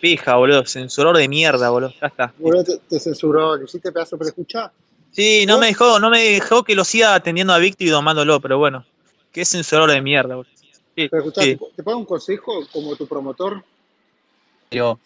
Pija, boludo. Censurador de mierda, boludo. Ya está. Boludo, te, te censuró, que hiciste pedazo, pero escuchá. Sí, no me dejó, no me dejó que lo siga atendiendo a Víctor y domándolo, pero bueno. Qué censurador de mierda, boludo. Sí, Pero escuchá, sí. te, te puedo un consejo como tu promotor. Pero,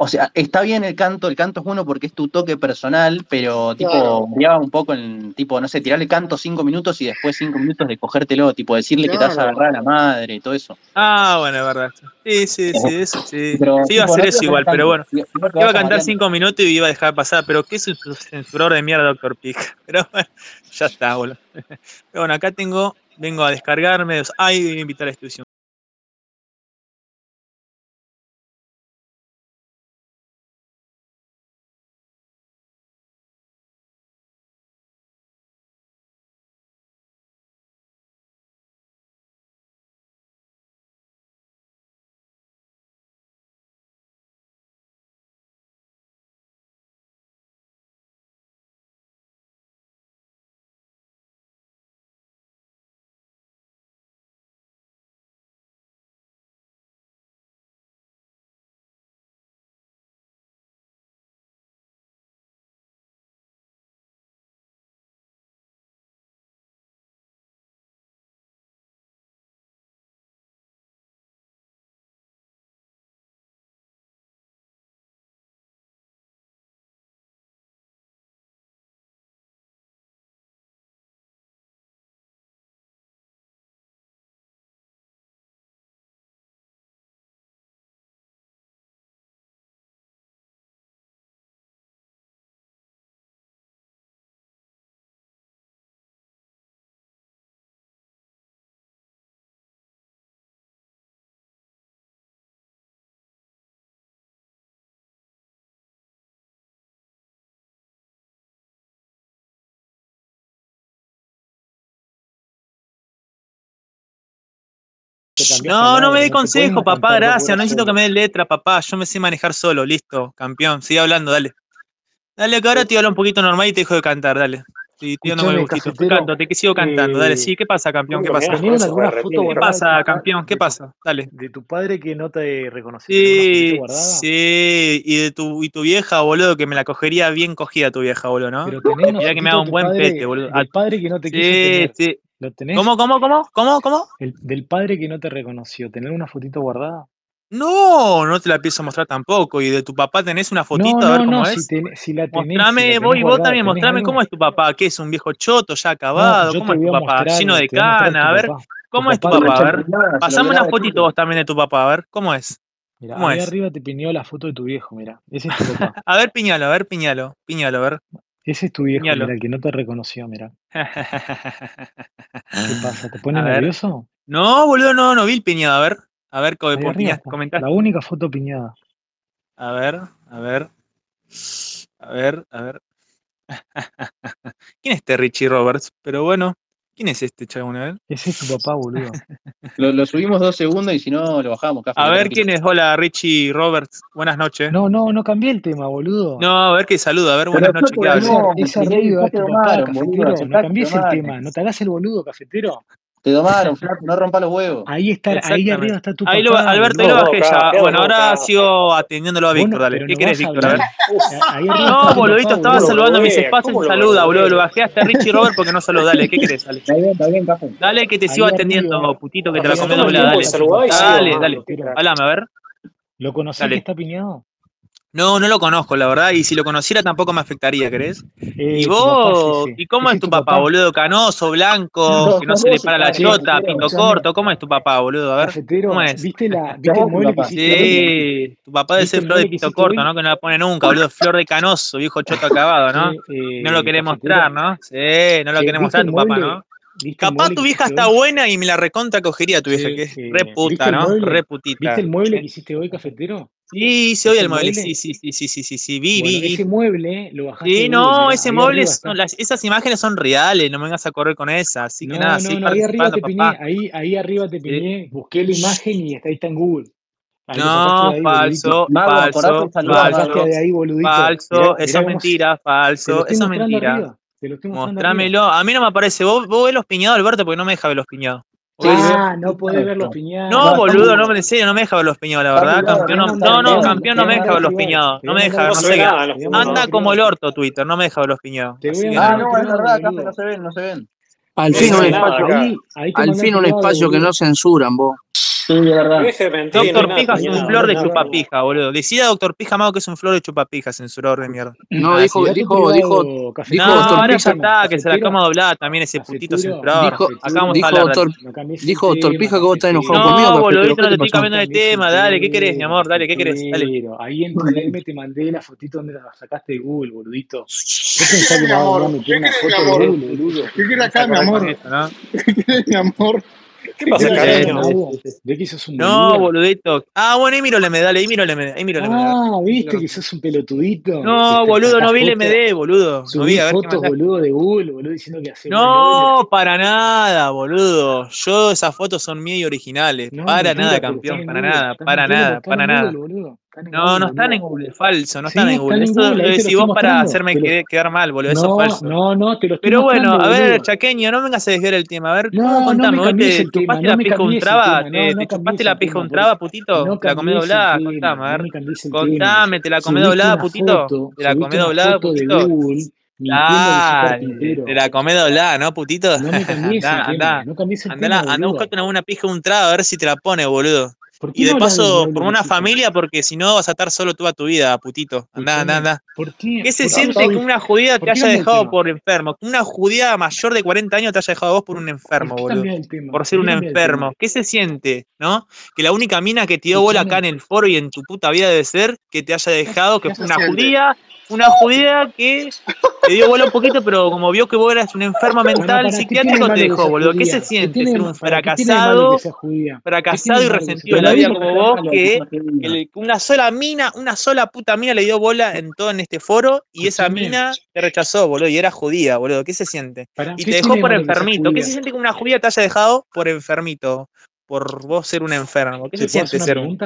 o sea, está bien el canto, el canto es bueno porque es tu toque personal, pero tipo, Claro. variaba un poco en, tipo, no sé, tirarle canto cinco minutos y después cinco minutos de cogértelo, tipo, decirle que te vas a agarrar a la madre y todo eso. Ah, bueno, es verdad. Sí, sí, sí, eso sí. Pero, Sí, iba a hacer no eso igual, pero bueno. Iba a cantar cinco minutos y iba a dejar pasar, pero qué es un censurador de mierda, Doctor Pig. Pero bueno, ya está, boludo. Pero bueno, acá tengo, vengo a descargarme. Ay, voy a invitar a la institución. No, al no me dé consejo, papá, gracias. No necesito que me dé letra, papá. Yo me sé manejar solo, listo, campeón. Sigue hablando, dale. Dale, que ahora te hablo un poquito normal y te dejo de cantar, dale. Sí, con el Escuchame, gustito. Te canto, te que sigo cantando, dale. Sí, ¿qué pasa, campeón? ¿Qué pasa? ¿Tenían alguna foto ¿Qué pasa, campeón? ¿Qué pasa? Dale. de tu padre que no te reconoció? ¿Tenés una fotito Sí, sí, y de tu, y tu vieja, boludo, que me la cogería bien cogida tu vieja, boludo, ¿no? Pero tenés una Mirá que me haga un tu buen padre, pete, boludo. Del padre que no te quiso Sí, sí. ¿Lo tenés? ¿Cómo, cómo, cómo? ¿Cómo, cómo? El- del padre que no te reconoció. ¿Tener una fotito guardada? No, no te la pienso mostrar tampoco. ¿Y de tu papá tenés una No, fotito? A ver no, cómo no, si, es. ten- si la tenés, si Mostrame, la tenés vos y vos también, ¿tenés mostrame algo? cómo es tu papá. ¿Qué es un viejo choto ya acabado? ¿Cómo es tu papá? mostrar, Lleno de cana. A ver, papá. Tu ¿cómo es tu papá? A ver, pasame una fotito vos también de tu papá. A ver, ¿cómo es? Mira, ¿Cómo ahí es? arriba te pineó la foto de tu viejo, mira. Ese es tu papá. A ver, piñalo, a ver, piñalo, piñalo, a ver, Ese es tu viejo, mira, el que no te reconoció, mira. ¿Qué pasa? ¿Te pone A ver. nervioso? No, boludo, no, no vi el piñado. A ver, a ver, co- arriba. La única foto piñada. A ver, a ver. A ver, a ver. ¿Quién es este Richie Roberts? Pero bueno, ¿quién es este chabón? A ver, Ese es tu papá, boludo. Lo, lo subimos dos segundos y si no, lo bajamos. Café, a no ver tranquilo. quién es. Hola, Richie Roberts. Buenas noches. No, no, no cambié el tema, boludo. No, a ver qué saluda. A ver, buenas noches, te ¿qué habla? ganó, Esa es tu papá, cafetero. No cambies el tema. No te hagas el boludo, cafetero. Te domaron, flaco, no rompa los huevos. Ahí está, ahí arriba está tu Ahí lo, papá, Alberto, ahí lo bajé ya. Bueno, ahora sigo atendiéndolo a Víctor, dale. ¿Qué no querés, Víctor? A ver. No, boludito, estaba saludando mis espacios y ¿Cómo lo saluda, boludo. Lo bajé hasta Richie Robert porque no saluda. Dale, ¿qué querés? Dale. Está bien, está bien, café. Dale, que te Ahí sigo atendiendo, putito, que te la arriba doblada. Dale. y Dale, dale. Hablame, a ver. ¿Lo conocés que Dale. está piñado? No, no lo conozco, la verdad, y si lo conociera tampoco me afectaría, ¿querés? ¿Y Eh, tu papá es vos? ese. ¿Y cómo es es tu tu papá, papá. boludo? Canoso, blanco, No, que no se le vos para la chota, escúchame, corto. ¿Cómo es tu papá, boludo? A ver, ¿cómo es? ¿viste la, viste el vos, mueble que papá. hiciste hoy? Sí, tu papá debe ¿Viste ser flor de hiciste corto, hoy? ¿no? Que no la pone nunca, boludo. Flor de canoso, viejo choto acabado, ¿no? Y no lo eh, querés mostrar, ¿no? Sí, no lo querés ¿viste mostrar tu papá? ¿no? ¿Viste Capaz tu vieja está hoy? buena y me la recontra cogería tu vieja, que es eh, re ¿viste puta, ¿no? Re ¿Viste putita. el mueble Sí, que hiciste hoy, cafetero? Sí, hice hoy ¿Viste el mueble, mueble? sí, sí, sí, sí, sí, sí, sí, vi, Bueno, vi, ese mueble lo bajaste Sí, no, ese mueble, son las, esas imágenes son reales, no me vengas a correr con esas, así que nada, No, no, no, ahí arriba te piñé, ahí, ahí arriba te Sí. piñé, busqué la imagen y está, ahí está en Google. Ahí No, ahí, falso, Mago, falso, falso, de ahí, boludito. Mirá, falso, mirá eso es se- mentira, falso, eso es mentira. arriba. Te lo estoy mostrando arriba. Mostrámelo, a mí no me aparece, vos, vos ves los piñados, Alberto, porque no me deja ver los piñados ah, no puede ver los piñados. No, boludo, no, en serio, no me deja ver los piñados, la verdad. Campeón, no, no, campeón no me deja ver los piñados. No me deja, no sé. Anda como el orto Twitter, no me deja ver los piñados. Ah, no, es verdad, acá no se ven, no se ven. Al fin un espacio, al fin un espacio que no censuran, vos. Sí, de verdad. Doctor Pija es un flor de chupapija, boludo. Decía Doctor Pija, Mago, que es un flor de chupapija, censurador de mierda. No, ah, dijo, dijo, dijo. No, ahora ya está, que se la cama doblada también ese putito censurador. Acá vamos a. Dijo Doctor Pija que vos estás enojado conmigo. No, boludo, no te estoy cambiando de tema. Dale, ¿qué querés, mi amor? Dale, ¿qué querés? Dale. Ahí en tu DM te mandé la fotito donde la sacaste de Google, boludito. ¿Qué pensás ¿Qué querés acá, mi amor? ¿Qué querés, mi amor? ¿Qué pasa, cariño? De que sos un No, boludito. Ah, bueno, ahí miro la medalla, ahí miro la. Ahí miro. Ah, viste no. que sos un pelotudito. No, boludo, no vi el MD, boludo. Subí no a ver No, para nada, boludo. Yo, esas fotos son mías y originales. Para nada, campeón, para nada, para nada, para nada. No, no están en Google, falso, no sí, están en Google. Están. Eso lo decís vos para hacerme quedar mal, boludo, eso es falso. No, no, te lo estoy Pero bueno, a ver, chaqueño, no vengas a desviar el tema. A ver, no, contame, no vos te chupaste la pija un traba, te, chupaste la pija un traba, putito, te la comé doblada, contame, a ver. Contame, te la comé doblada, putito. Te la comé doblada, putito. Ah, te la comé doblada, ¿no, putito? No me cambies andá, andá, andá, andá, andá, buscate una pija un trago a ver si te la pone, boludo y de paso, por una familia, porque si no vas a estar solo toda tu vida, putito. Andá, andá, andá. ¿Por qué? ¿Qué se siente que una judía te haya dejado por enfermo? Que una judía mayor de 40 años te haya dejado vos por un enfermo, boludo. Por ser un enfermo. ¿Qué se siente, no? Que la única mina que te dio bola acá en el foro y en tu puta vida debe ser que te haya dejado que fue una judía, una judía que te dio bola un poquito, pero como vio que vos eras un enfermo mental psiquiátrico, te dejó, boludo. ¿Qué se siente ser un fracasado, fracasado y resentido de la vida como vos? Que una sola mina, una sola puta mina le dio bola en todo en este foro y esa mina te rechazó, boludo, y era judía, boludo. ¿Qué se siente? Y te dejó por enfermito. ¿Qué se siente que una judía te haya dejado por enfermito? Por vos ser un enfermo. ¿Qué se siente ser un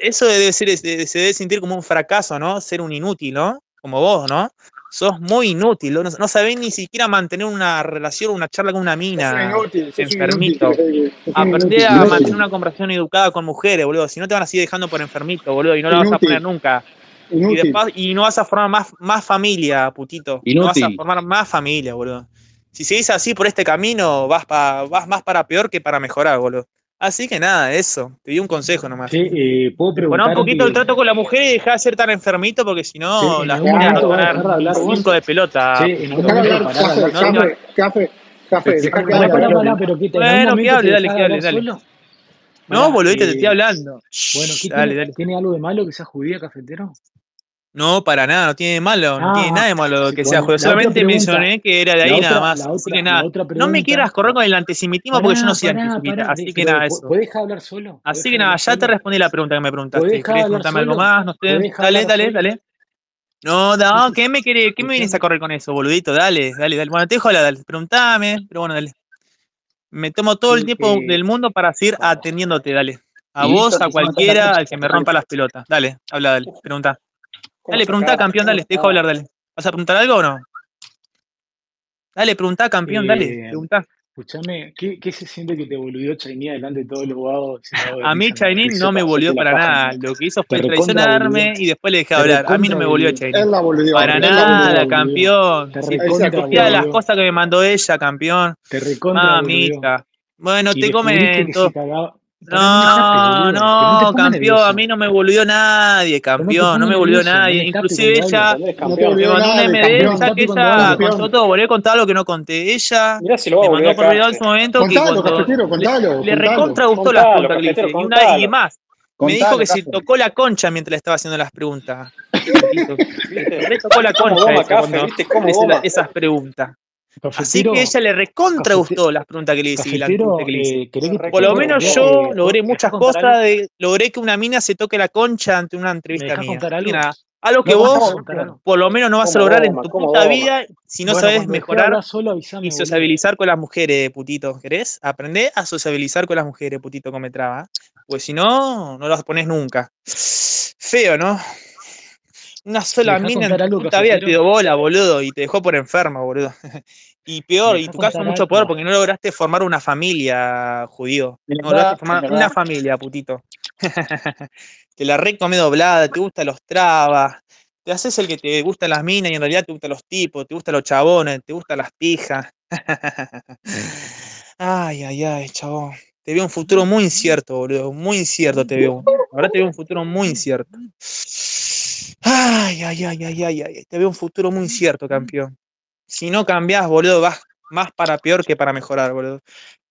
eso debe ser, se debe sentir como un fracaso, ¿no? Ser un inútil, ¿no? Como vos, ¿no? sos muy inútil, no, no sabés ni siquiera mantener una relación, una charla con una mina. Enfermito. aprende a mantener una conversación educada con mujeres, boludo. Si no te van a seguir dejando por enfermito, boludo, y no inútil. la vas a poner nunca. Y, no vas a formar más, más familia, putito. Inútil. No vas a formar más familia, boludo. Si seguís así por este camino, vas, pa, vas más para peor que para mejorar, boludo. Así que nada, eso. Te di un consejo nomás. Sí, eh, puedo preguntar. Bueno, un poquito el trato con la mujer y dejá de ser tan enfermito porque si no, las mujeres van a ganar cinco de pelota. Sí, en Café, café, café. Bueno, que hable, dale, que hable, dale. No, boludito, te estoy hablando. Bueno, ¿qué dale, dale. tiene algo de malo que sea judía, cafetero? No, para nada, no tiene malo, no tiene nada de malo que sea juego. Solamente mencioné que era de ahí nada más. Así que nada. No me quieras correr con el antisemitismo pará, porque yo no soy antisemita. Así que nada, eso. Puedes dejar hablar solo? Así que nada, ya te respondí la pregunta que me preguntaste. ¿Querés preguntarme algo más? No sé. Dale, dale, dale. No, no, ¿qué me, querés, qué me vienes a correr con eso, boludito? Dale, dale, dale. Bueno, te dejo hablar, dale. Preguntame, pero bueno, dale. Me tomo todo el tiempo del mundo para seguir atendiéndote, dale. A vos, a cualquiera, al que me rompa las pelotas. Dale, habla, dale, pregunta. Dale, preguntá, campeón, dale, te dejo hablar, dale. ¿Vas a preguntar algo o no? Dale, preguntá, campeón, dale, eh, preguntá. Escuchame, ¿qué, se siente que te volvió Chainí delante de todos los abogados? A mí Chainí no me volvió para nada. Lo que hizo fue traicionarme y después le dejé hablar. A mí no me volvió Chainí. Para nada, campeón. Si te las cosas que me mandó ella, campeón. Te recontra Mamita. Bueno, te comen todo. No, no, campeón, a mí no me volvió nadie, campeón, no me volvió nadie. Inclusive ella me mandó un MD, ya que ella contó todo, volví a contar lo que no conté. Ella me mandó por video en su momento que le recontra gustó las preguntas que y una y más. Me dijo que se tocó la concha mientras le estaba haciendo las preguntas. Le tocó la concha esas preguntas. Así que ella le recontra gustó las preguntas que le hice. Cafetero, la que le hice. Por lo menos yo logré muchas cosas. Logré que una mina se toque la concha ante una entrevista mía. Algo? Nada, algo que vos, por lo menos, no vas a lograr en tu puta vida si no bueno, sabes mejorar y sociabilizar con las mujeres, putito. ¿Querés? Aprende a sociabilizar con las mujeres, putito, como me traba. Pues si no, no las pones nunca. Feo, ¿no? Una sola mina en tu vida te dio bola, boludo, y te dejó por enfermo, boludo. Y peor, y tu caso mucho peor porque no lograste formar una familia, judío. No lograste formar una familia, putito. Te la recomé doblada, te gustan los trabas, te haces el que te gustan las minas y en realidad te gustan los tipos, te gustan los chabones, te gustan las pijas. Ay, ay, ay, chabón. Te veo un futuro muy incierto, boludo. Muy incierto te veo. Ahora te veo un futuro muy incierto. Ay, ay, ay, ay, ay, ay. Te veo un futuro muy incierto, campeón. Si no cambiás, boludo, vas más para peor que para mejorar, boludo.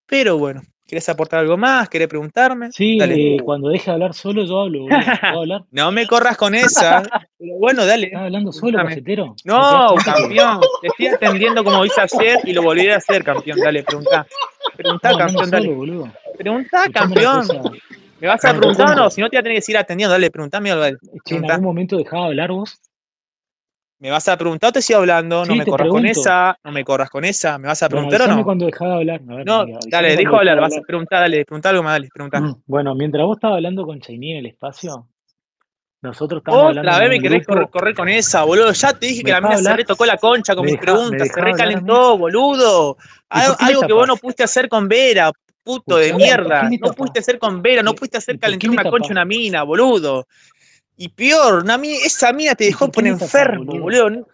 Pero bueno, ¿querés aportar algo más? ¿Querés preguntarme? Sí, eh, cuando deje de hablar solo, yo hablo, boludo. ¿Puedo hablar? No me corras con esa. Pero bueno, dale. ¿Estás hablando solo? ¿No campeón. Te estoy atendiendo como hice ayer y lo volveré a hacer, campeón. Dale, preguntá. Preguntá, campeón, dale. solo, boludo? Preguntá, Escuchame campeón. ¿Me vas a preguntar o no? Si no te voy a tener que seguir atendiendo. Dale, preguntame algo. ¿en algún momento dejaba de hablar vos? ¿Me vas a preguntar o te sigo hablando? No me corras con esa. No me corras con esa. ¿Me vas a Bueno, preguntar o avísame no? cuando dejaba de hablar. Ver, No, mira, dale, dejo de hablar. de Vas a hablar. preguntar, dale. Preguntá algo más, dale. Preguntá. Bueno, mientras vos estabas hablando con Chainí en el espacio, nosotros estábamos hablando Otra vez me querés correr, con esa, boludo. Ya te dije ¿Me que la mina se hablar? retocó la concha con ¿Me mis me preguntas. Se hablar recalentó, boludo. ¿Y Algo, algo que vos no pudiste hacer con Vera, puto de Escuchame, ¿por qué mierda. No pudiste hacer con Vera, no ¿Y pudiste hacer calentar una concha una mina, boludo. Y peor, una mi- esa mina te ¿Y dejó por enfermo, boludo?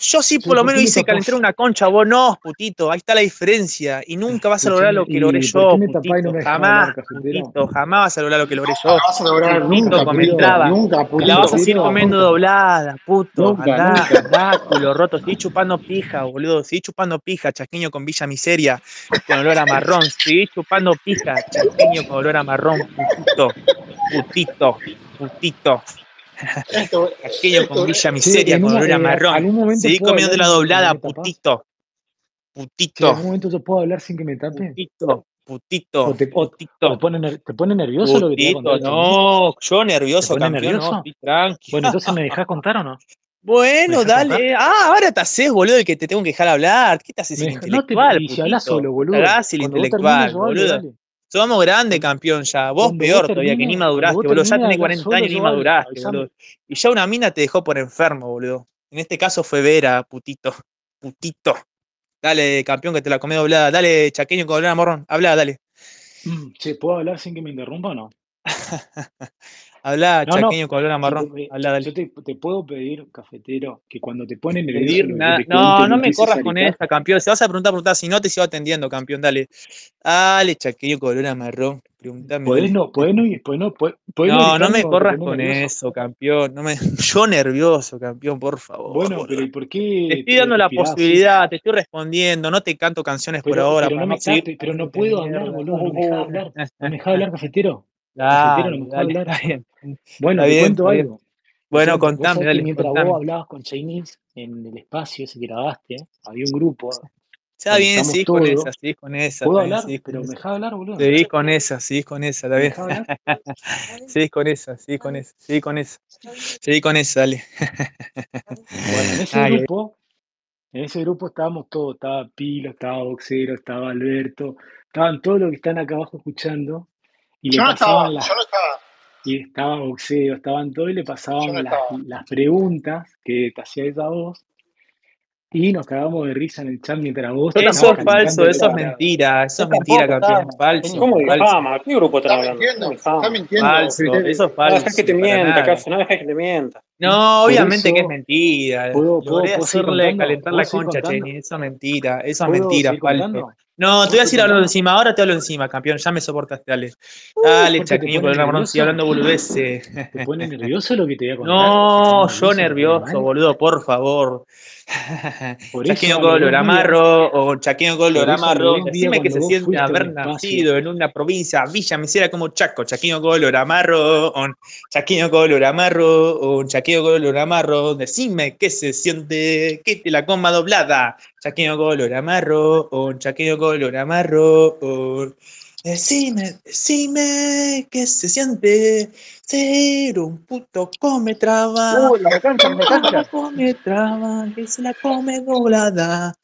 Yo sí por lo ¿por menos hice calentar una concha, vos no, putito. Ahí está la diferencia. Y nunca vas a lograr lo que logré ¿y por qué yo, no putito. Jamás, putito. Jamás vas a lograr lo que logré yo. la vas a lograr Putito, nunca, putito. Nunca, la vas a seguir comiendo doblada, puto. Nunca, Andá, nunca. andá, culo roto. Seguí chupando pija, boludo. Seguí chupando pija, chasquiño con Villa Miseria, con olor a marrón. Seguí chupando pija, chasquiño con olor a marrón, putito. Putito, putito. Esto, Chasquiño con Villa Miseria, en con olor a marrón. Seguí comiendo la doblada, putito. Putito. algún momento yo puedo hablar sin que me tape. Putito. O Putito. te, o, Putito. te pone, te pone nervioso lo que te voy a contar no, yo ¿Te nervioso, campeón, nervioso? tranqui. Bueno, entonces me dejás contar o no? ¿Me Bueno, contar? dale. Ah, ahora te haces, boludo, el que te tengo que dejar hablar. ¿Qué te haces no te, intelectual, y si hablas solo, Te boludo. el termines intelectual, dale. Somos grandes, Cuando, campeón, ya. Vos cuando vos peor todavía, que ni maduraste, boludo. Ya tenés hablar 40 solo, años y ni maduraste, boludo. Y ya una mina te dejó por enfermo, boludo. En este caso fue Vera, putito. Putito. Dale, campeón, que te la comí doblada. Dale, chaqueño con doblada morrón. Habla, dale. Mm, Che, ¿puedo hablar sin que me interrumpa o no? Habla, No, no. chaqueño con olor a Si marrón. te- Habla, dale. yo te, te puedo pedir, cafetero, que cuando te pone nervioso Pedir nada. te No, no no me corras con esta, campeón. Si vas a preguntar, preguntar. Si no, te sigo atendiendo, campeón. Dale. Dale, chaqueño con olor marrón. Podés dale. no, podés no, podés no, podés, no No, no me te corras con nervioso. eso, campeón. No me... Yo nervioso, campeón, por favor. Bueno, pero ¿y por Te qué estoy dando te la posibilidad, te estoy respondiendo. No te canto canciones por ahora pero para no no me pero no puedo hablar, boludo, no me dejas hablar. No me dejas hablar, cafetero. No Dale, hablar. está bien. Bueno, Está te bien, cuento bien. algo. Te Bueno, contame, dale, mientras contame. vos hablabas con Chinese en el espacio ese que grabaste, había un grupo Está bien, estamos seguís con esa, seguís con esa, ¿Puedo bien, hablar? seguís con Pero me esa. dejas hablar, boludo. Seguís con esa, seguís con esa, está ¿Me bien. dejas hablar? Seguís con esa, seguís con esa, seguís con esa. Seguís con esa, dale. Bueno, en ese ay. grupo, en ese grupo estábamos todos, estaba Pilo, estaba Boxero, estaba Alberto, estaban todos los que están acá abajo escuchando y le Yo no estaba, pasaban las, yo no estaba, y estaba Boxero, estaban todos y le no pasaban las, las preguntas que te hacía esa voz y nos cagamos de risa en el chat mientras vos Eso es falso, eso es mentira, eso es mentira, campeón. Falso. ¿Cómo falso. difama? ¿Qué grupo Está hablando? mintiendo, ¿Cómo está difama? mintiendo. Falso, eso es No dejes que falso, te mienta. Caso, no dejes que te mienta. No, obviamente que es mentira. ¿puedo, puedo, hacerle contando? calentar ¿Puedo la concha? Cheney. Eso es mentira, eso es ¿Puedo mentira, falso. No, te ¿Puedo voy a decir hablando contando? encima, ahora te hablo encima, campeón, ya me soportaste, dale. Uh, Dale, ¿por te chaqueño, con el nervioso? hablando boludeces. ¿Te pone nervioso lo que te voy a contar? ¿Te No, yo nervioso? Boludo, por favor. Chaqueño color días, amarro o chaqueño a los amarro. Decime que se siente haber nacido en una provincia, Villa Misera como Chaco, chaqueño color amarro, un chaqueño color amarro, un chaqueño color amarro. Decime que se siente que te la coma doblada. Chaqueño color amarro, un chaqueño color amarro. un- Decime, decime que se siente ser un puto come traba. Uy, la recancha, la recancha. come traba que se la come doblada.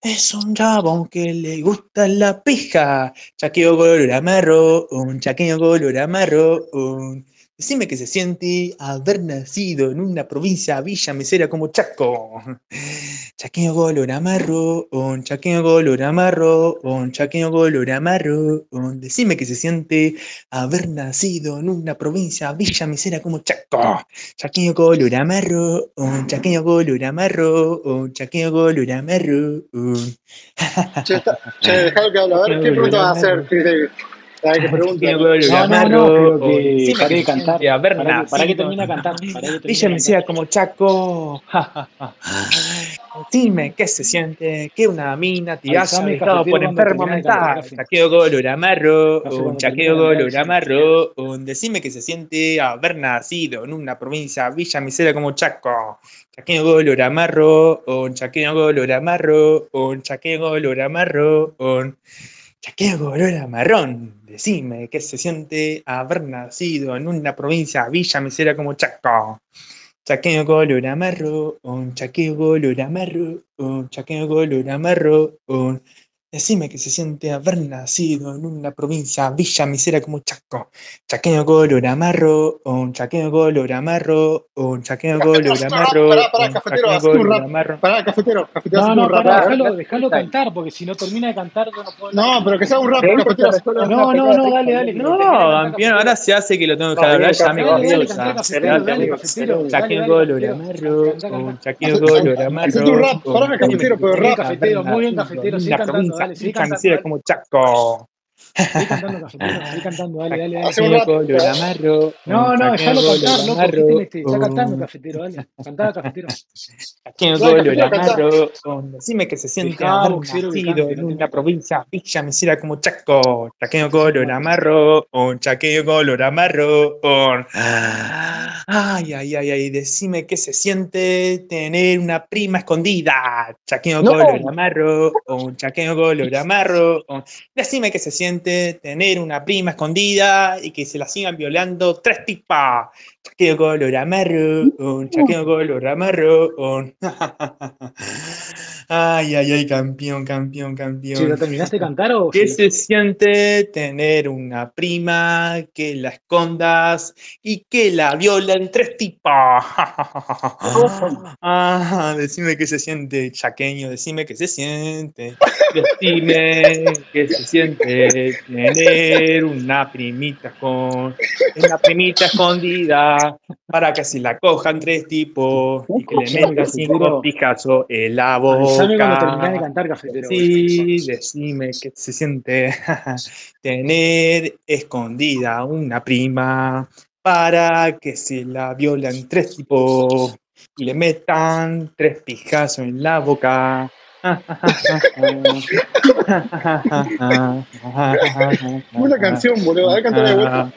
Es un chabón que le gusta la pija. Chaqueo color amarro, un chaqueño color amarro, un. Decime que se siente haber nacido en una provincia villa mesera como Chaco. Chaqueño color amarro, un chaqueño color amarro, un chaqueño color amarro. Decime que se siente haber nacido en una provincia villa mesera como Chaco. Chaqueño color amarro, un chaqueño color amarro, un chaqueño color amarro. Che, que hable. A ver, ¿qué pregunta a hacer? Chris Davis? Pregunta. No, no, no, que de cantar. siente haber Para que, termine de cantar. cantar. como Chaco. Dime qué se siente que una mina te haya dejado por enfermo mental. Chaqueo color amarro, un chaqueo color amarro, un decime que se siente haber nacido en una provincia Villa Misera como Chaco. Chaqueo color amarro, un chaqueo color amarro, un chaqueo color amarro, un chaqueo color amarrón. Decime qué se siente haber nacido en una provincia Villa Misera como Chaco. Chaqueo color amarro, un chaqueo color amarro, un chaqueo color amarro, un... Decime que se siente haber nacido en una provincia villa misera como Chaco. Chaqueo color amarro, un chaqueo color amarro, un Cafetero, color hacete amarro, pará, pará, cafetero, hacete color. Pará, cafetero, cafetero, No, hacete no, un rap. pará, a ver. déjalo, déjalo cantar, porque si no termina de cantar, yo no puedo. No, pero que sea un rap, ¿Querés que cafetero. hacete. No, no, no, dale, dale. No, cafetero. ahora se hace que lo tengo que bien, hablar, ya me Chaqueo dale, color amarro, un Hacete- color Hacete amarro, un rap, parame, cafetero, pero Bien, rap. cafetero, muy bien, cafetero, una cantando, misera dale. como Chaco. Sigue cantando, cafetero, sigue cantando, dale, dale, dale. Hace un amarro, No, no, déjalo color cantar, loco, ¿qué te? Está cantando, cafetero, dale. Cantá, cafetero. Dale, color cafetero, cantá. amarro, decime que se siente haber nacido en una provincia villa misera como Chaco. Un color amarro, un chaqueo color amarro, un... Ay, ay, ay, ay, decime que se siente tener una prima escondida. Chaqueo ¡No! color amarro, un chaqueo color amarro. Decime que se siente tener una prima escondida y que se la sigan violando tres tipas. Chaqueo color amarro, un chaqueo color amarro, un... Ay, ay, ay, campeón, campeón, Che, ¿ya campeón. terminaste de cantar o ¿Qué seguís? se siente tener una prima que la escondas y que la violen tres tipas? Ah, decime qué se siente, chaqueño, decime qué se siente. Decime qué se siente tener una primita con una primita escondida para que si la cojan tres tipos y que le metan cinco picazos en la Avisame cuando terminás de cantar, cafetero. Sí, decime qué se siente tener escondida una prima para que se la violen tres tipos y le metan tres pijazos en la boca. Una canción, boludo. A ver, cántala de vuelta.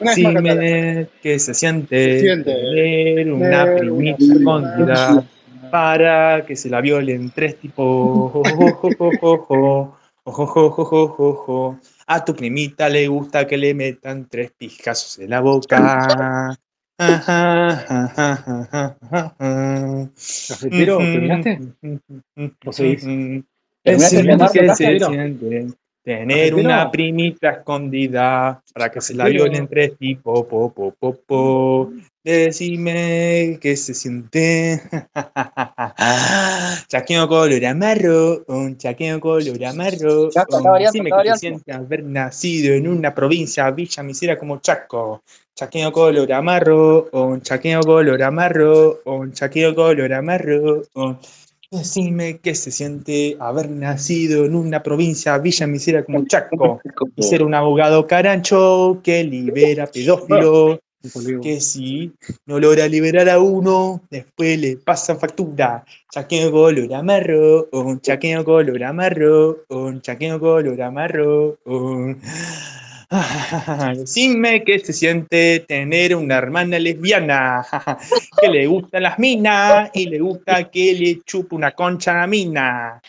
Decime que se siente Se siente tener una primita prima. escondida para que se la violen tres tipos. A tu primita le gusta que le metan tres pijazos en la boca. Cafetero, ¿terminaste? ¿O seguís? ¿Terminaste de Decime tener una primita escondida para que se la violen tres tipos. Po, po, po, po. Decime que se siente. chaqueo color amarro, un chaqueo color amarro. Decime que se siente haber nacido en una provincia villa misera como Chaco. Chaqueo color amarro, un chaqueo color amarro, un chaqueo color amarro. un- Decime que se siente haber nacido en una provincia villa misera como Chaco y ser un abogado carancho que libera pedófilos, que si no logra liberar a uno, después le pasa factura. Chaqueo color amarro, un chaqueo color amarro, un chaqueo color amarro, un... Decime que se siente tener una hermana lesbiana que le gustan las minas y le gusta que le chupe una concha a la mina.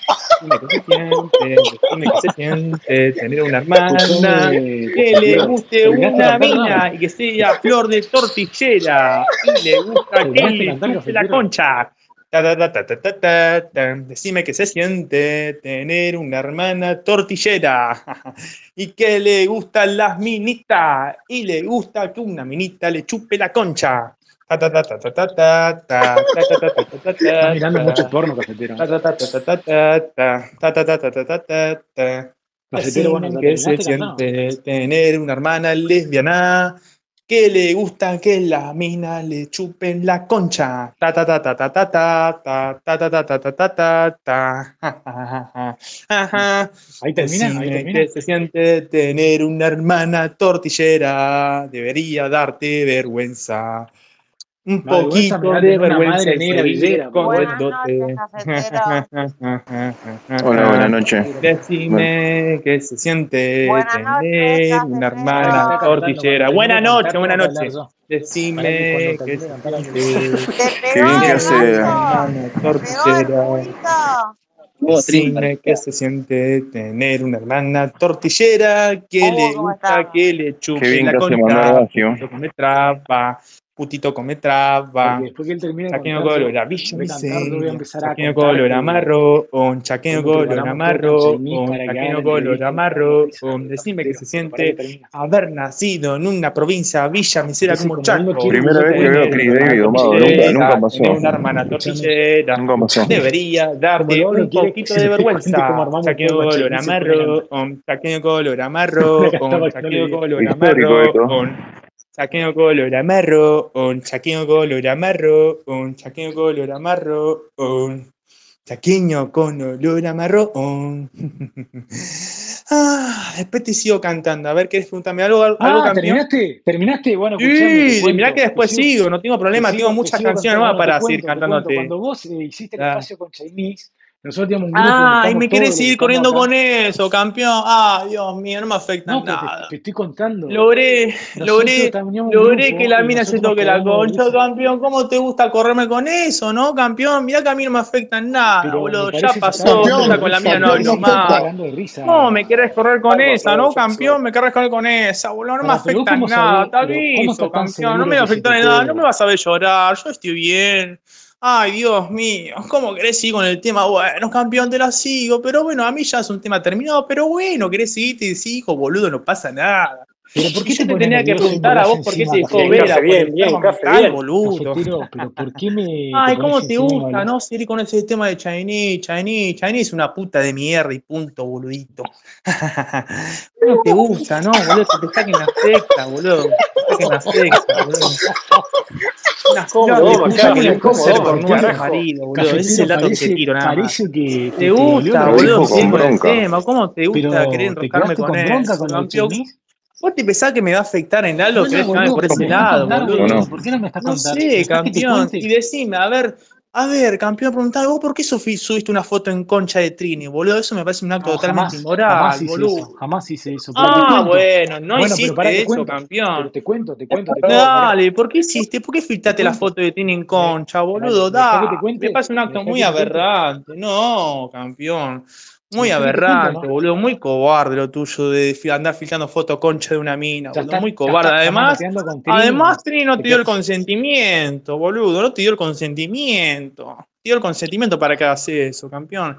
Dime que se siente, dime que se siente tener una hermana que le guste ¿Terminaste de una mina y que sea flor de tortillera y le gusta que ¿Terminaste de le chupe la concha. Decime que se siente tener una hermana tortillera y que le gustan las minitas y le gusta que una minita le chupe la concha. mirando mucho porno, cafetero. Que se siente tener una hermana lesbiana que le gusta que las minas le chupen la concha. Ta ta ta ta ta ta ta ta ta ta ta ta ta ta ta ta. Ahí termina, ahí Decime termina. que se siente tener una hermana tortillera. Debería darte vergüenza un la poquito de vergüenza Hola, buenas noches. Decime qué se siente tener una hermana tortillera. Buenas noches, buenas noches. Decime qué se siente. Qué bien. Decime qué se siente tener una hermana tortillera que le gusta, que le chupa que me Putito come traba. Después que él termina. Chaqueño Golo era Chaqueño Marro. Chaqueño Golo era Marro. Chaqueño Golo era Marro. Decime que se siente haber nacido en una provincia villa misera como Chaco. Primera vez que veo a Chris David. Nunca, pasó. Debería darte un poquito de vergüenza. Chaqueño Golo era Marro. On Chaqueño Golo era Marro. Chaqueño Golo era Marro chaqueño color amarro, un chaqueño color amarro, un chaqueño color amarro, un chaqueño con olor a marrón. Ah, después te sigo cantando. A ver, ¿querés preguntarme algo, algo Ah? ¿terminaste? ¿Terminaste? Bueno, Sí, mirá cuento. que Te después sigo, sigo, no tengo te problema, tengo sigo, muchas canciones nuevas para seguir cantándote. Cuando vos eh, hiciste el Ah. espacio con Chinese, nosotros teníamos un grupo Ah, y me que seguir corriendo acá. con eso, campeón. Ah, Dios mío, no me afecta No, te, nada. te estoy contando. Logré, logré, logré que la mina se toque la concha, campeón. ¿Cómo te gusta correrme con eso, no, campeón? Mirá que a mí no me afecta nada, Pero boludo. Ya pasó, de con la mina no Campeón, hablo no más. ¿Cómo me querés correr con Algo esa, no, campeón? Me querés correr con esa, boludo. No me afecta nada, sabés, te pero ¿cómo aviso, estás tan campeón. No me afecta nada, no me vas a ver llorar. Yo estoy bien. Ay, Dios mío, ¿cómo querés seguir con el tema? Bueno, campeón, te la sigo, pero bueno, a mí ya es un tema terminado, pero bueno, querés seguir, te sigo, boludo, no pasa nada. Pero ¿por Y qué yo te tenía que y preguntar a vos por qué te dejó Bien, Vera, bien, bien, bien. boludo. Pero ¿por qué me Ay, ¿cómo te y gusta, no? Seguir con ese tema de Chinese, Chinese, Chinese es una puta de mierda y punto, boludito. ¿Cómo te gusta, no, boludo? Que te saquen la secta, boludo. Que te saquen la secta, boludo. Ese es el dato que tiro, Parece que. Te gusta, boludo, siempre el tema. ¿Cómo te gusta querer enroscarme con eso? Vos te pensás que me va a afectar en algo que no, por ese lado, boludo. ¿Por qué no me estás contando? No sé, campeón. Y decime, a ver, a ver, campeón, preguntá, ¿vos por qué subiste una foto en concha de Trini, boludo? Eso me parece un acto No, totalmente inmoral, jamás hice boludo. eso, jamás hice eso. Ah, bueno, no Bueno, pará, hiciste te eso, cuento. Pero campeón. te cuento, te cuento, te cuento, pará. Dale, ¿por qué hiciste? ¿Por qué Te filtraste la foto de Trini en ¿Me, concha, dale, boludo? ¿me dejás que te Da, me parece un ¿Me acto muy aberrante. No, campeón. ¿Me Muy aberrante, no? boludo. Muy cobarde lo tuyo de andar filtrando foto concha de una mina, boludo. Muy cobarde. Además, con Trini. además Trini no Te dio el consentimiento, boludo. No te dio el consentimiento. Te dio el consentimiento para que hagas eso, campeón.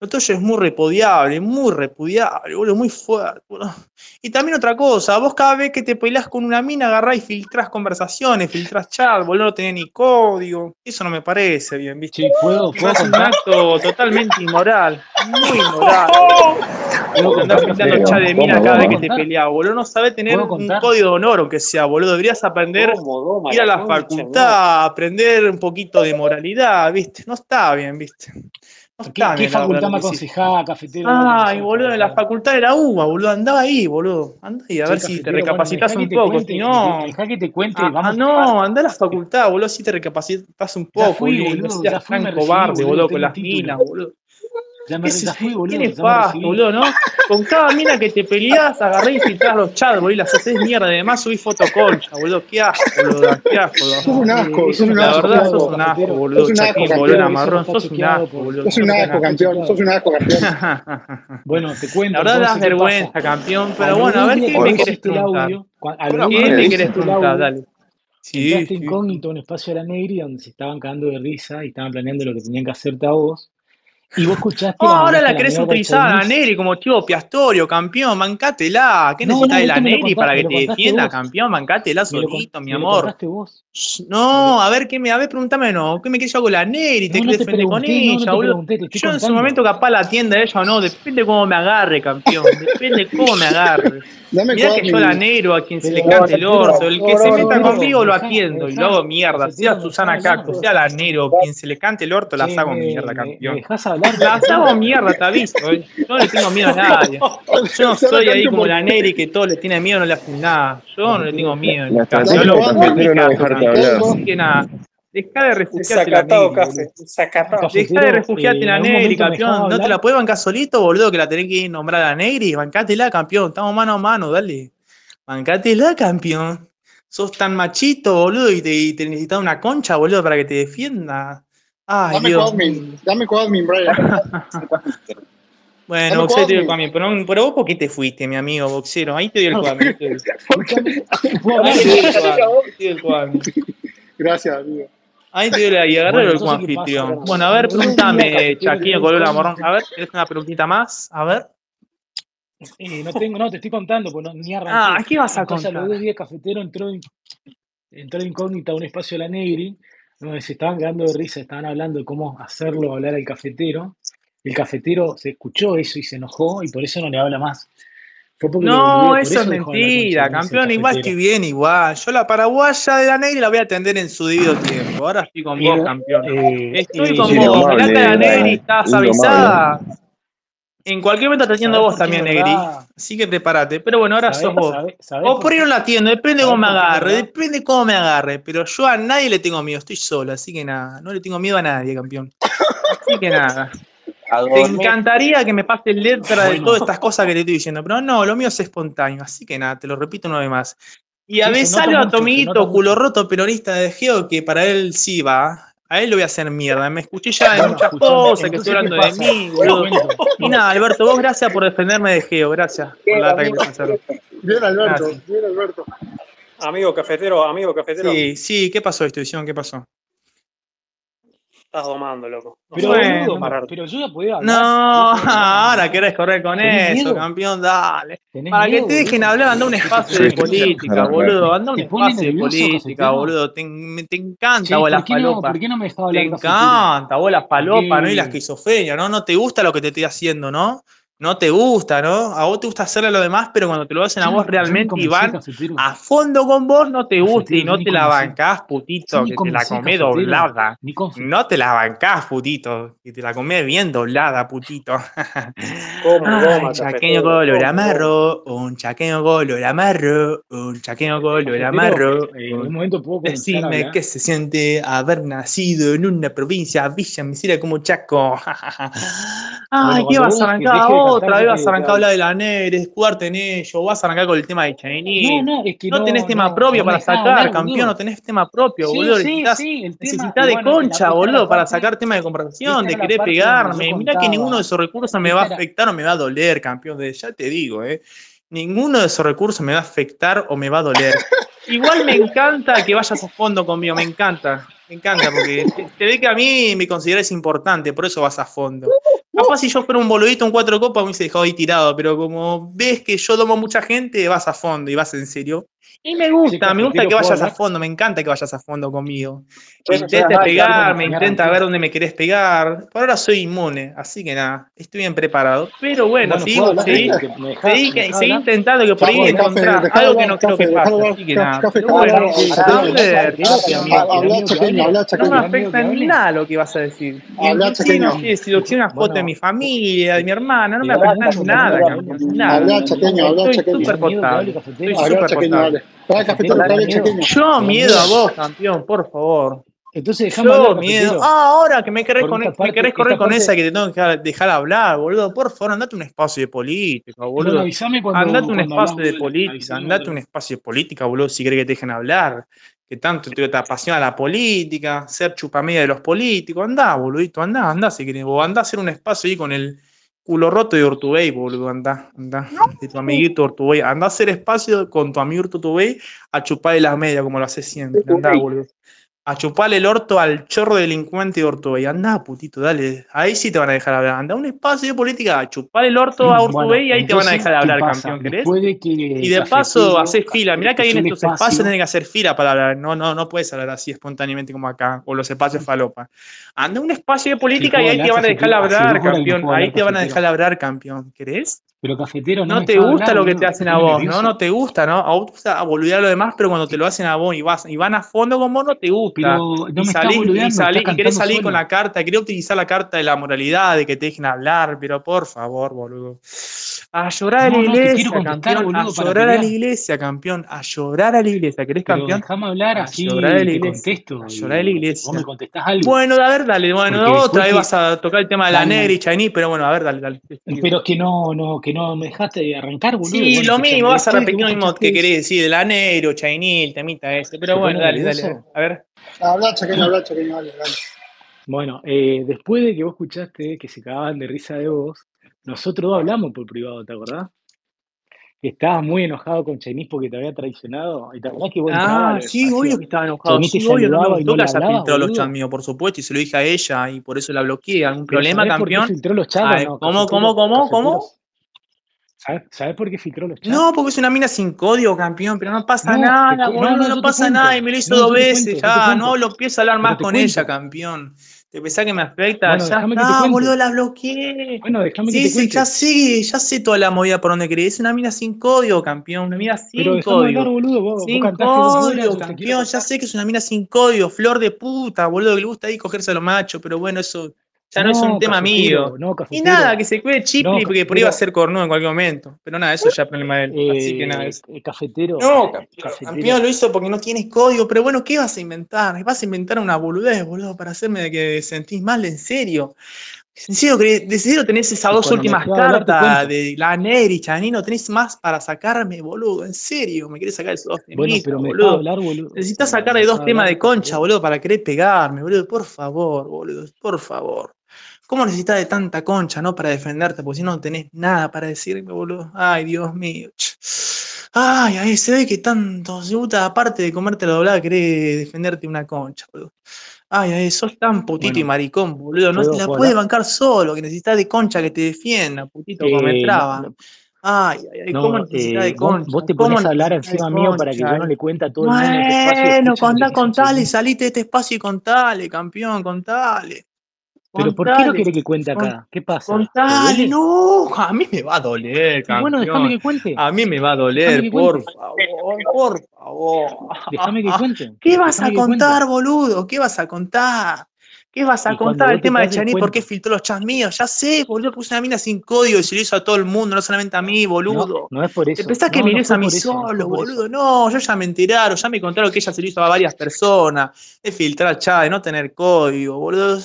Lo tuyo es muy repudiable, muy repudiable, boludo, muy fuerte, boludo. Y también otra cosa, vos cada vez que te peleás con una mina agarrás y filtrás conversaciones, filtrás chat, boludo, no tenés ni código. Eso no me parece bien, ¿viste? Che, ¿puedo, puedo parece un acto totalmente inmoral, muy inmoral, boludo. ¿Puedo Andar contar, filtrando chat de mina ¿cómo cada vez que te peleás, boludo. No sabés tener ¿Puedo un código de honor, aunque sea, boludo. Deberías aprender ¿Cómo ir a la facultad, aprender un poquito de moralidad, ¿viste? No está bien, ¿viste? ¿Qué, qué facultad me aconsejaba, cafetero? Ay, boludo, en la facultad de la UBA, boludo. Andaba ahí, boludo. Andá ahí, a ver si te recapacitas un poco. No. Dejá que te cuente. Ah, ah no, andá a la facultad, boludo. Si te recapacitas un poco. Ya fui, boludo. Ya fui, cobarde, boludo, con las minas, boludo. Ya, ¿Qué, me, fui, boludo, nefasto, recibí. boludo, no? Con cada mina que te peleás, agarré y filtrás los chats, boludo, y las haces mierda. Además subís foto concha, boludo. Qué asco, boludo. Qué asco, boludo. Sos un asco, sos un La asco, verdad, sos un asco, boludo. sos un asco, boludo, amarrón. Sos un asco, boludo. Sos un asco, campeón. Sos un asco, campeón. Bueno, te cuento, La verdad das vergüenza, campeón. Pero bueno, a ver qué me querés preguntar. ¿Qué me querés preguntar? Dale. Sí, entraste sí. incógnito a un espacio de la Negri donde se estaban cagando de risa y estaban planeando lo que tenían que hacerte a vos. Y vos escuchaste Oh, ahora la la querés utilizar a la. Negri como chivo piastorio, campeón, bancátela. ¿Qué No, necesitas no, de la contá- para que te defienda, vos. campeón? Con- solito, mi amor. vos. No, a ver, ¿qué me, a ver, pregúntame, no, ¿qué me quieres yo con la Negri? ¿Te querés defender con pregunté, no, no ella, te boludo? pregunté, te estoy Yo en su momento capaz la atienda ella o no, depende cómo me agarre, campeón, depende cómo me agarre. Mirá que yo la negro a quien se le cante el orto, el que se meta conmigo lo atiendo y lo hago mierda, sea Susana. Cactus, sea la negro, quien se le cante el orto Che, hago mierda, campeón. Hago cafetero. mierda, te aviso, eh. Yo no le tengo miedo a nadie. Yo no soy ahí como la Negri que todo le tiene miedo, no le hacen nada. Yo no le tengo miedo La estrategia no dejarte hablar. Así que nada, dejá de refugiarte en la sacatado. Dejá de refugiarte en la Negri, campeón. ¿No te la puedes bancar solito, boludo? Que la tenés que nombrar a la Negri. Bancátela, campeón. Estamos mano a mano, dale. Bancátela, campeón. Sos tan machito, boludo, y te, y te necesitas una concha, boludo, para que te defienda. Ay, Dame Dios. Dame Cuadmi, Brian. Bueno, boxeo te doy el cuadmi, pero, pero vos por qué te fuiste, mi amigo boxero. Ahí te doy el cuadmi. Gracias, amigo. Ahí te doy la y agarré Bueno, el entonces, ¿qué pasa? anfitrión. Bueno, a ver, pregúntame, Chaquino marrón. incógnito, A ver, ¿tienes una preguntita más? A ver. eh, no tengo, no, te estoy contando, pues no, ni Ah, arranqué. ¿qué vas a Entonces, a los contar? dos días cafetero entró, entró incógnita a un espacio de la Negri, donde se estaban quedando de risa, estaban hablando de cómo hacerlo hablar al cafetero. El cafetero se escuchó eso y se enojó y por eso no le habla más. Fue No, eso eso es mentira, campeón. Igual estoy bien, igual. Yo la paraguaya de la negra la voy a atender en su debido tiempo. Ahora estoy con vos, campeón. eh, Estoy eh, con vos. Mirá que la Negri estás avisada. En cualquier momento te atiendo a ¿sabés vos también, Negri. Así que prepárate. Pero bueno, ahora sos ¿Sabés, vos. sabés, sabés O por qué? no la atiendo, depende cómo ¿Sabés me agarre, depende cómo me agarre. Pero yo a nadie le tengo miedo, estoy solo, así que nada, no le tengo miedo a nadie, campeón. Así que nada. A Te encantaría que me pases letra de Bueno, todas estas cosas que te estoy diciendo, pero no, lo mío es espontáneo, así que nada, te lo repito una vez más. Y a sí, nota besarle a tu amiguito culo roto peronista de Geo, que para él sí va, a él lo voy a hacer mierda. Me escuché ya de Bueno, muchas cosas que estoy entonces, ¿qué hablando de mí, boludo. cuento. Y nada, Alberto, vos gracias por defenderme de Geo, gracias por Bien, la ataque sincero. Bien, Alberto. Gracias. Bien, Alberto. Amigo cafetero, amigo cafetero. Sí, sí, ¿qué pasó, Institución? ¿Qué pasó? Estás domando, loco. No Pero, Bueno. pero yo ya podía hablar. No, ahora querés correr con ¿Tenés eso, miedo? campeón, dale. ¿Tenés Para que te dejen boludo? hablar, anda un espacio de política, boludo. Anda un ¿Te espacio de política, boludo. Te, me- te encanta vos las ¿por qué no, palopas. ¿por qué no me dejaba Te hablar cafetero? encanta vos las ¿Por palopas, ¿no? Y la esquizofrenia, ¿no? No te gusta lo que te estoy haciendo, ¿no? No te gusta, ¿no? A vos te gusta hacerle a los demás, pero cuando te lo hacen a vos realmente y van a fondo con vos, no te gusta y no te la bancás, putito, que te la comés doblada. No te la bancás, putito, que te la comés bien doblada, putito. ¿Cómo Ay, goma, chaqueño color amarro, un chaqueño color amarro, un chaqueño color amarro. en un- un momento puedo Decime qué se siente haber nacido en una provincia villa miseria como Chaco. Ay, ¿qué vas a de otra vez? Vas a arrancar a hablar de la negra, escudarte en ello, vas a arrancar con el tema de No, Chinese. no, es que No tenés tema propio para sacar, hablar, campeón, no tenés tema propio, Sí, boludo. sí, Necesitas, sí, tema, de bueno, concha, boludo, para sacar tema de conversación, de querer pegarme. Mirá que ninguno de esos recursos me va a afectar o me va a doler, campeón. De, ya te digo, eh. Ninguno de esos recursos me va a afectar o me va a doler. Igual me encanta que vayas a fondo conmigo, me encanta. Me encanta porque te, ve que a mí me consideras importante, por eso vas a fondo. Capaz si yo fuera un boludito, un cuatro copas, me hubiese dejado ahí tirado, pero como ves que yo domo mucha gente, vas a fondo y vas en serio. Y me gusta, me gusta que ¿puedo vayas a fondo, me encanta que vayas a fondo conmigo. Soy intentes pegar, me intenta ver dónde me querés pegar. Por ahora soy inmune, así que nada, estoy bien preparado. Pero bueno, Bueno, seguí, ¿puedo hablar? seguí, ¿Me, me dejás, seguí, me que- intentando que por ahí encontrar algo que no creo que pase, así que nada. que No me afecta que en nada lo que vas a decir. Si una foto de mi familia, de mi hermana, no me afecta en nada, que. Habla chaqueño, habla Estoy chaqueño. súper que estoy chaqueño, Yo miedo a vos, campeón, por favor. Entonces hablar, Yo miedo. Ah, ahora que me querés, con, me querés correr con esa que te tengo que dejar, hablar, boludo. Por favor, andate un espacio de política, bueno, boludo. avísame Andate cuando, un cuando espacio hablamos de política, andate cuando un espacio de política, boludo, si querés que te dejen hablar. Que tanto te, te apasiona la política, ser chupamilla de los políticos. Andá, boludito, andá, andá si querés. O andá a hacer un espacio ahí con el culo roto de Ortubey, boludo, anda, anda, de tu amiguito Ortubey, anda a hacer espacio con tu amigo Ortubey a chuparle las medias como lo hace siempre, anda, boludo. A chuparle el orto al chorro delincuente de Ortubey. Anda, putito, dale. Ahí sí te van a dejar hablar. Anda a un espacio de política, a chuparle el orto a Bueno, Ortubey y ahí te van a dejar de ¿qué hablar, pasa? campeón, ¿querés? De que Y de paso, haces fila. Mirá que ahí en estos espacios espacio- tenés que hacer fila para hablar. No, no, no puedes hablar así espontáneamente como acá, o los espacios falopa. Anda a un espacio de política y ahí te van a dejar hablar, campeón. Ahí te van a dejar hablar, campeón. ¿Querés? Pero cafetero no, No me te gusta hablar, lo que te hacen a vos, ¿no? nervioso. No te gusta, ¿no? A vos te gusta boludear a lo demás, pero cuando te lo hacen a vos y, vas, y van a fondo con vos, no te gusta. Pero no y salís, y, salís- y querés salir solo. con la carta, querés utilizar la carta de la moralidad, de que te dejen hablar, pero por favor, boludo. A llorar a la iglesia, campeón. A boludo, llorar a la iglesia, campeón. A llorar a la iglesia. ¿Querés, campeón? déjame hablar A así llorar a la iglesia. contesto. A llorar a la Vos iglesia. me contestás algo. Bueno, a ver, dale, bueno, otra vez vas a tocar el tema de la negra y Chinese, pero bueno, a ver, dale, dale. Pero es que no, no, que no me dejaste de arrancar, boludo. Sí, Bueno, lo mismo, vas a repetir lo mismo que querés decir, del anero, Chainil, temita ese, pero ¿Te bueno, dale, dale, a ver. Habla, chaqueño, habla, chaqueño, dale, dale. Bueno, eh, después de que vos escuchaste que se cagaban de risa de vos, nosotros dos hablamos por privado, ¿te acordás? Que estabas muy enojado con Chenis porque te había traicionado. ¿Y te acordás que vos Ah, sí, obvio que estaba enojado, Chenis te sí, obvio, no me gustó no que haya filtrado los chats míos, por supuesto, y se lo dije a ella, y por eso la bloqueé. ¿Algún problema, ¿sabés por qué campeón? filtró los chats Ay, no? ¿Cómo, cómo, cómo, cómo? Cafetero. ¿Sabés, ¿Sabés por qué filtró los chats? No, porque es una mina sin código, campeón, pero no pasa No, te nada, no, boludo, no, no, te pasa nada, y me lo hizo No, dos te veces, cuento, te ya, no lo empiezo a hablar Pero más te con cuento. ella, campeón. Te pensás que me afecta, Bueno, ya que te está, boludo, la bloqueé. Bueno, déjame que Sí, te sí, cuente. ya sé, ya sé toda la movida por donde querés. Es una mina sin código, campeón, una mina Pero sin hablar, código. boludo. Vos, vos Sin horas, código, te campeón, ya sé que es una mina sin código, flor de puta, boludo, que le gusta ahí cogerse a los machos, pero bueno, eso ya no es un tema mío. no, Y nada, que se cuide No, Chipli, porque por ahí va a ser cornudo en cualquier momento. Pero nada, eso ya es problema de él. Así que nada, Eh, eso. eh, cafetero, No, campeón, cafetero. campeón lo hizo porque no tienes código, pero bueno, ¿qué vas a inventar? Vas a inventar una boludez, boludo, para hacerme de que sentís mal, en serio. En serio, que de serio tenés esas dos últimas cartas de la Neri y Chanino, tenés más para sacarme, boludo, en serio, me querés sacar esos dos Bueno, temitas, pero me boludo. hablar, boludo. Necesitas sacar de dos temas de concha, boludo, para querer pegarme, boludo, por favor, boludo, por favor. ¿Cómo necesitas de tanta concha, no? Para defenderte, porque si no, tenés nada para decirme, boludo. Ay, Dios mío. Ay, ay, se ve que tanto se gusta, aparte de comerte la doblada, querés defenderte una concha, boludo. Ay, ay, sos tan putito y maricón, boludo. No te ¿puedo, la puedes bancar solo, que necesitas de concha que te defienda, putito, Eh, no, traba. no, Ay, ay, ay, ¿cómo necesitas de eh, vos, concha? vos te ¿Cómo pones a hablar de encima mío para que yo no le cuente a todo el mundo este Bueno, contá, contale, salite de este espacio y contale, campeón, contale. Pero ¿por qué no querés que cuente acá? ¿Qué pasa? ¿Te contale, no, a mí me va a doler, Y bueno, déjame campeón. que cuente. A mí me va a doler, por favor, por favor. Déjame que cuente. ¿Qué vas Déjame a contar, boludo? ¿Qué vas a contar? ¿Qué vas a contar? El tema de Chaní, ¿por qué filtró los chats míos? Ya sé, boludo, puse una mina sin código y se lo hizo a todo el mundo, no solamente a mí, boludo. no es por ¿Te eso. pensás que No, me a mí eso. Solo, boludo? No, yo ya me enteraron, ya me contaron que ella se lo hizo a varias personas, de filtrar chat, de no tener código, boludo.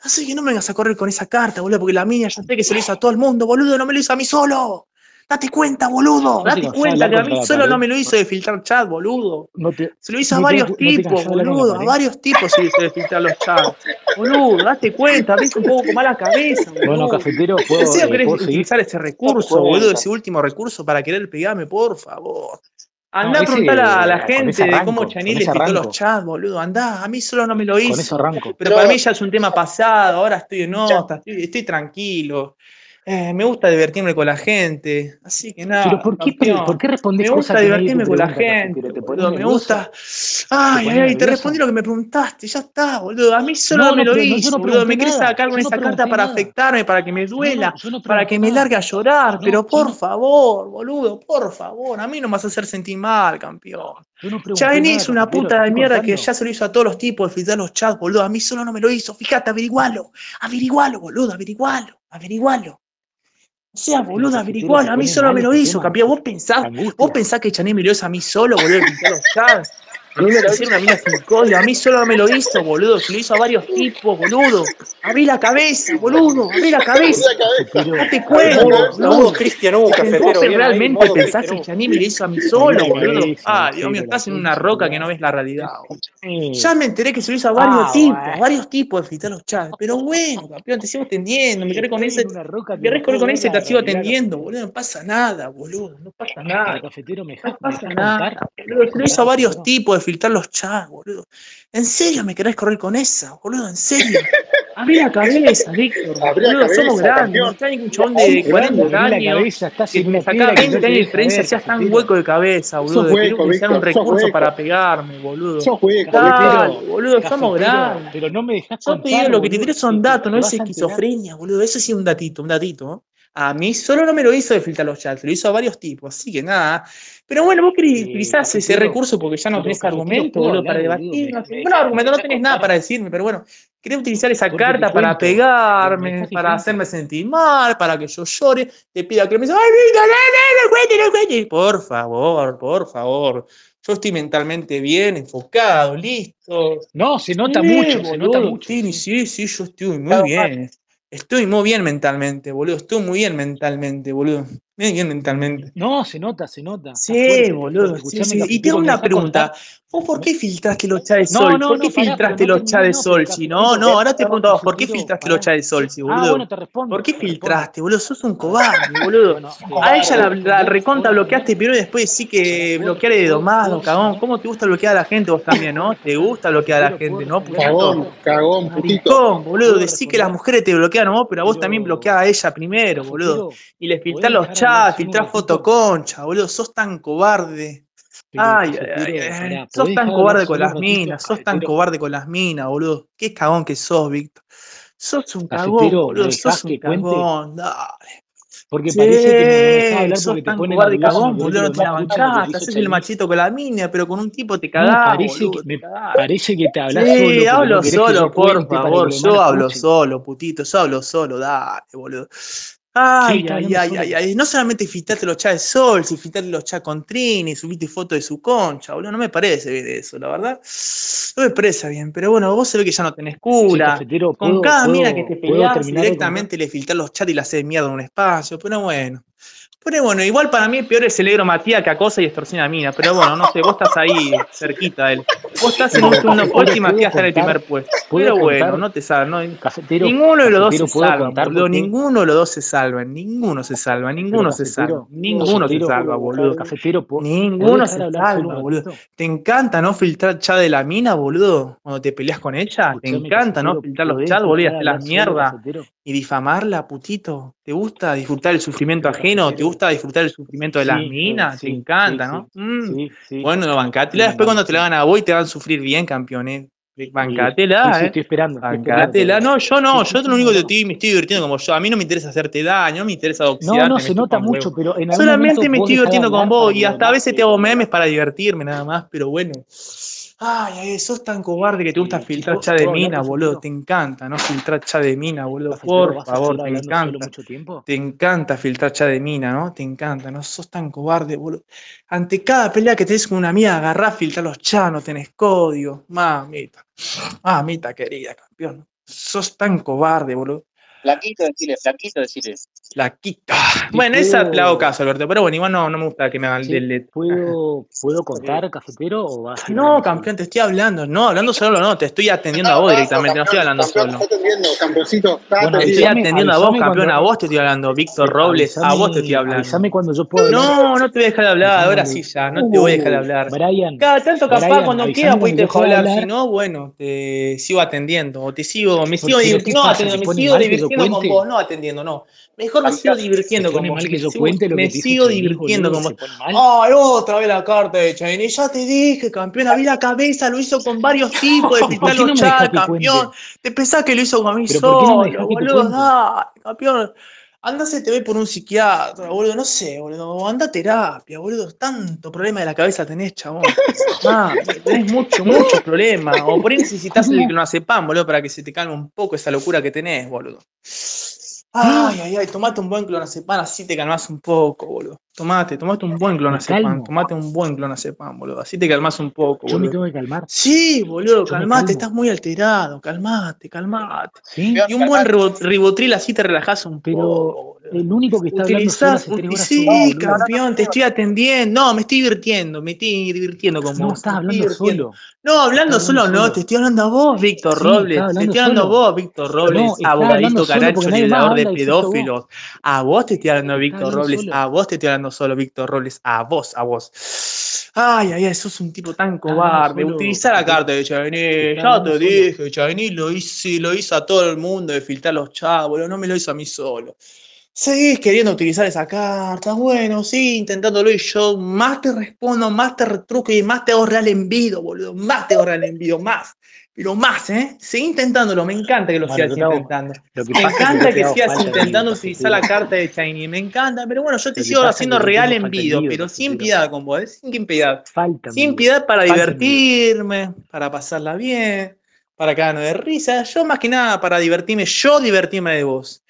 Así que no me vengas a correr con esa carta, boludo, porque la mía ya sé que se lo hizo a todo el mundo, boludo, no me lo hizo a mí solo. Date cuenta, boludo, ¿No te date cuenta que a mí la solo no me lo hizo de filtrar chat, boludo. ¿No te, Se lo hizo a no varios te tipos, la boludo, a varios tipos se hizo de filtrar los chats. Boludo, date cuenta, ves un poco con mala cabeza, Bueno, boludo. cafetero, ¿En ¿puedo, serio eh, querés ¿puedo seguir? utilizar ese recurso, boludo, ese último recurso para querer pegarme, por favor? No, Andá a preguntar a la gente de cómo con le filtró los chats, boludo. Andá, a mí solo no me lo con eso hizo. arranco. Pero para mí ya es un tema pasado, ahora estoy en otra, estoy, estoy tranquilo. Eh, me gusta divertirme con la gente. Así que Pero nada, ¿por qué, pre- ¿por campeón. qué respondes Me cosas gusta te divertirme con la gente? ¿Te boludo. Me gusta. ¿Te Ay, pones ay, ay, te respondí lo que me preguntaste. Ya está, boludo. A mí solo No, me no, lo pero no, boludo. Me querés sacar con esa carta para nada. afectarme, para que me duela, para que me largue a llorar. Pero por favor, boludo, por favor. A mí no me vas a hacer sentir mal, campeón. nada, es una. Te puta de mierda que ya se lo hizo a todos los tipos de filtrar los chats, boludo. A mí solo no me lo hizo. Fíjate, averigualo. Averigualo, boludo, averigualo. Averigualo. Sea, boludo, te A mí solo me lo hizo, campeón. Vos pensás, vos pensás que Chané me lo hizo a mí solo, boludo, de filtrar los chats. Hicieron una mina sin código. A mí solo no me lo hizo, boludo. Se lo hizo a varios tipos, boludo. Abrí la cabeza, boludo. Abrí la cabeza. Cuenta, Modo, boludo. modo Cristian ¿Vos cafetero. realmente pensás que me lo hizo a mí solo, boludo? Ah, Dios mío, estás en una roca que no ves la realidad. Ya me enteré que se lo hizo a varios Ah, tipos, a varios tipos de fritar los chats. Pero bueno, campeón, te sigo atendiendo. Me querés con ese, me que querés no con ese, la te sigo atendiendo, boludo. No pasa nada, boludo. No pasa nada. cafetero, ¿me No pasa nada. Se lo hizo a varios tipos de filtrar los chats, boludo. ¿En serio me querés correr con esa, boludo? ¿En serio? Abrí la cabeza, Víctor. Boludo, somos grandes. No está ningún chabón de te 40 Abrí la años que en me una saca piedra que 20 no te años de diferencia, seas tan hueco de cabeza, boludo. Querer hueco, utilizar un recurso para pegarme, boludo. Sos hueco, Dale, boludo, somos grandes. pero no me dejás Yo te digo, lo que te tiro son datos, no es esquizofrenia, boludo. Eso sí es un datito, un datito. ¿no? A mí solo no me lo hizo de filtrar los chats, lo hizo a varios tipos, así que nada. Pero bueno, vos querés Eh, utilizar ese recurso porque ya no tenés argumento, ¿puedo boludo, para debatir. ¿Me, No Bueno, me argumento, no tenés nada para decirme, pero bueno, querés utilizar esa carta para cuento. ¿Me, me pegarme, para hacerme sentir mal, para que yo llore, te pida que me diga, ay, no, no, no no. Por favor, por favor. Yo estoy mentalmente bien, enfocado, listo. No, se nota mucho, se nota mucho, sí, sí. yo estoy muy bien. Estoy muy bien mentalmente, boludo. Estoy muy bien mentalmente, boludo. Muy bien mentalmente. No, se nota, se nota. Sí, fuerte, boludo, sí, sí. Y te cafetero, hago ¿me una pregunta. ¿Vos por qué filtraste los chats de No, Sol? no, ¿Por qué no, pero filtraste los chats de no, pero Solchi? No, no, ahora te pregunto a vos, ¿por qué filtraste los chats de Solchi, Ah, boludo? bueno, te respondo, ¿Por qué filtraste, boludo? Sos un cobarde, boludo. A ella la, cobarde. ¿puedo la ¿Puedo bloqueaste y después sí que ¿puedo, bloquear de puedo, domado, puedo cagón. ¿Cómo te gusta bloquear a la gente vos también, ¿Puedo no? ¿Te gusta bloquear a la Cafetero, ¿puedo gente, no? Cagón, cagón, putito. Boludo, ¿Puedo decí que las mujeres te bloquean a vos, pero a vos también Pero, bloqueás a ella primero, boludo. Y le ¿podés filtrás los chats, filtrás ratito? fotoconcha, boludo. Sos tan cobarde. Pero, Ay, ay, ay, Sos ¿podés tan cobarde con las minas, sos tan cobarde con las minas, boludo. Qué cagón que sos, Víctor. Sos un cagón, ¿me boludo. Sos un cagón, dale. Porque parece que no, me Sí, hablar sos porque te cobarde cagón, boludo. No te la bancás. Haces el machito con la mina, pero con un tipo te No, cagás, parece boludo. que, Te me cagás. parece que te hablas Sí, solo no hablo solo, por favor. Yo lo hablo solo, putito. Yo hablo solo, dale, boludo. Ay, ay, ay, ay, ay. No solamente filtraste los chats de Sol, si filtraste los chats con Trini, subiste fotos de su concha, boludo. No me parece bien eso, la verdad. No me parece bien. Pero bueno, vos se ve que ya no tenés cura. Con ¿puedo, cada mina que puedo, te puedo peleás, directamente le filtrás los chats y la haces mierda en un espacio. Pero bueno. Pero bueno, igual para mí peor es el negro Matías que acosa y extorsiona a mina. Pero bueno, no sé, vos estás ahí cerquita de él. Vos estás en un segundo puesto y ¿puedo Matías está en el primer puesto. ¿Puedo Pero bueno, contar? no te salvan. No, Cafetero, ninguno de los dos se cafetero, ¿puedo salvan, contar boludo. Ninguno de los dos se salvan. Ninguno se salva. Ninguno se salva. Ninguno se salva, boludo. cafetero, ¿po- ¿podés Ninguno se salva, boludo. ¿Te encanta no filtrar chat de la mina, boludo? Cuando te peleas con ella. ¿Te encanta no filtrar los ¿podés chats, boludo? Y hacer las mierdas y difamarla, putito. ¿Te gusta disfrutar el sufrimiento ajeno? ¿Te cafetero, gusta disfrutar el sufrimiento de las sí, minas? ¿Te sí, sí, encanta, no? Mm. Bueno, bancátela sí, después cuando te la hagan a vos y te van a sufrir bien, campeón, eh. Bancátela, eh. estoy esperando, Bancátela. No, yo no, yo lo único que estoy, me estoy divirtiendo como yo. A mí no me interesa hacerte daño, no me interesa No, oxidarte, no, me se nota huevo. mucho, pero en algún Solamente me estoy divirtiendo con vos y hasta a veces te te... hago memes para divertirme nada más, pero bueno. Ay, ay, sos tan cobarde que te gusta Sí, filtrar ¿puedo, chat de mina, boludo. Te encanta, ¿no? Filtrar chat de mina, boludo. Por ¿vas a favor, te encanta. mucho tiempo? Te encanta filtrar chat de mina, ¿no? Te encanta, ¿no? Sos tan cobarde, boludo. Ante cada pelea que tenés con una amiga, agarrás, filtrar los chats, no tenés código. Mamita. Mamita querida, campeón. Sos tan cobarde, boludo. Flaquito, decirle, flaquito, decirle. La quita. Sí, Bueno, esa le hago puedo, caso, Alberto. Pero bueno, igual no, no me gusta que me hagan sí, del puedo, puedo Eh, contar, cafetero, o vas No, campeón, te estoy hablando. No, hablando solo no, te estoy atendiendo a vos directamente, no estoy hablando solo. campeoncito, Bueno, Te estoy atendiendo a vos, campeón, cuando, a vos te estoy hablando. Víctor Robles, a vos te estoy avísame hablando. cuando yo puedo hablar, No, no te voy a dejar de hablar, ahora sí ya, no te voy a dejar de hablar. Brian, Cada tanto capaz Brian, cuando quieras pues te dejo pueda hablar, si no, bueno, te sigo atendiendo, o te sigo, me sigo pero ¿qué divirtiendo, no me sigo mal que con vos, no atendiendo, no. Mejor me sigo ¿Se divirtiendo con vos, que yo cuente lo que me dijo sigo divirtiendo boludo? con. Ay, otra vez la carta de Chinese, ya te dije, campeón, abrí la cabeza, lo hizo con varios tipos de ¿Y por filtrar qué no los que campeón. cuente? ¿Te pensás que lo hizo con mí ¿Pero por qué no solo, que boludo? Dale, campeón. Anda ve por un psiquiatra, boludo, no sé, boludo. Anda a terapia, boludo. Tanto problema de la cabeza tenés, chabón. Ah, tenés mucho, muchos problemas. O por ahí necesitas el clonazepam, boludo, para que se te calme un poco esa locura que tenés, boludo. Ay, ay, ay, tomate un buen clonazepam, así te calmas un poco, boludo. Tomate, tomate un buen clonazepam, tomate un buen clonazepam, boludo. Así te calmas un poco, Yo me boludo. tengo que calmar. Sí, boludo, Yo calmate, estás muy alterado, calmate, calmate. ¿Sí? Y un buen ribo- ribotril así te relajás un Pero poco, boludo. El único que está hablando solo Utilizás, hace tres horas sí, boludo. campeón, te estoy atendiendo. No, me estoy divirtiendo, me estoy divirtiendo con No, estás hablando solo. No, hablando Estás solo hablando no, solo. te estoy hablando a vos, Víctor Sí, Robles. Te hablando estoy hablando a vos, Víctor Robles, No, hablando abogadito, más violador de pedófilos. A vos te estoy hablando, Víctor hablando Robles. solo. A vos te estoy hablando solo, Víctor Robles. A vos, a vos. Ay, ay, ay, sos un tipo tan hablando cobarde. solo, Utiliza la carta de Chavini. Ya hablando te dije, Chavini lo hizo, lo hizo a todo el mundo de filtrar los boludo. No me lo hizo a mí solo. Seguís queriendo utilizar esa carta, bueno, sí, intentándolo y yo más te respondo, más te retruco y más te hago real envido, boludo, más te hago real envido, más, pero más, ¿eh? Seguí intentándolo, me encanta que lo Bueno, sigas intentando. Lo que Me encanta que hago sigas intentando utilizar la carta de Shiny, me encanta, pero bueno, yo te que sigo haciendo que real envido, pero sin piedad con vos, ¿eh? sin piedad. Falta Sin piedad para Falta divertirme, para pasarla bien, para cagarnos de risa. Yo más que nada para divertirme, yo divertirme de vos.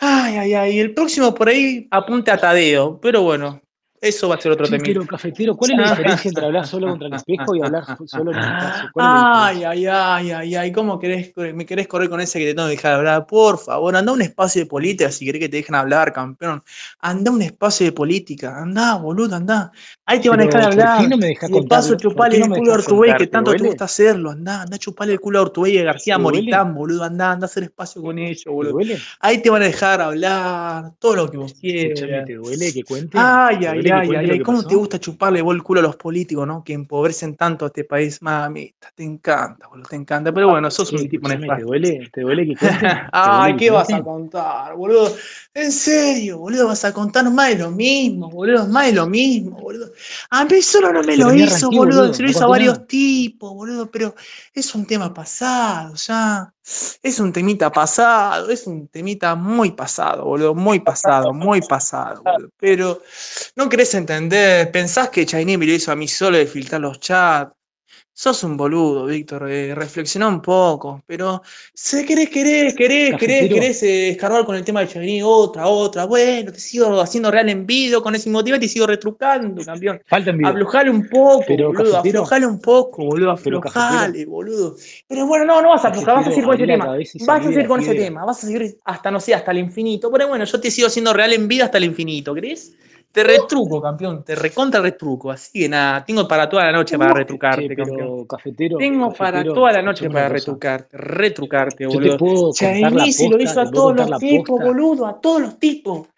Ay, ay, ay. El próximo por ahí apunte a Tadeo, pero bueno, eso va a ser otro pero cafetero, ¿cuál es la diferencia entre hablar solo contra el espejo y hablar solo en un espacio? ¿Cuál es la Ay, ay, ay, ay, ay, ¿cómo querés, me querés correr con ese que te tengo que dejar hablar? Por favor, anda a un espacio de política si querés que te dejen hablar, campeón. Anda a un espacio de política, anda, boludo, anda. Ahí te van a dejar ¿por qué hablar. no me dejás Y de paso chupale el culo a Ortubey, que tanto te gusta hacerlo. Anda, anda a chuparle el culo a Ortubey y a García. Moritán, boludo. Anda, anda a hacer espacio con ellos, ¿Te boludo. Ahí te van a dejar hablar todo lo que vos quieras. ¿te duele que cuente? Ay, ¿Te ay, ay, ay, ay, ¿cómo te pasó? gusta chuparle vos el culo a los políticos, no? Que empobrecen tanto a este país, mamita, te encanta, boludo, te encanta. Pero bueno, sos ¿Qué? un tipo Escúchame, ¿te nefasto. duele? ¿Te duele que? ¿Te Ay, ¿qué vas a contar, boludo? En serio, boludo, vas a contar más de lo mismo, boludo, más de lo mismo, boludo. A mí solo no me lo hizo, boludo, se lo hizo a varios tipos, boludo, pero es un tema pasado, ya. Es un temita pasado, es un temita muy pasado, boludo, muy pasado, muy pasado, boludo. Pero no querés entender, pensás que Chaini me lo hizo a mí solo de filtrar los chats. Sos un boludo, Víctor, eh, reflexiona un poco, pero sé querés, querés, querés, querés, Cafetero, querés eh, escarbar con el tema de Chaini, otra, otra, bueno, te sigo haciendo real envido con ese motivo y te sigo retrucando, campeón. falta envido. Aflojale un poco, Pero, boludo, cafetero, aflojale un poco, boludo, pero, aflojale, boludo. Pero bueno, no, no vas a aflojar, vas a seguir con ese tema, vas a seguir con ese tema, vas a seguir hasta, no sé, hasta el infinito. Pero bueno, yo te sigo haciendo real en vida hasta el infinito, ¿crees? Te retruco, campeón, te recontra retruco. Así que nada, tengo para toda la noche para Che, retrucarte, campeón. cafetero, Tengo para toda la noche para retrucarte, retrucarte, boludo. Chaini se lo hizo a todos los tipos, boludo, a todos los tipos.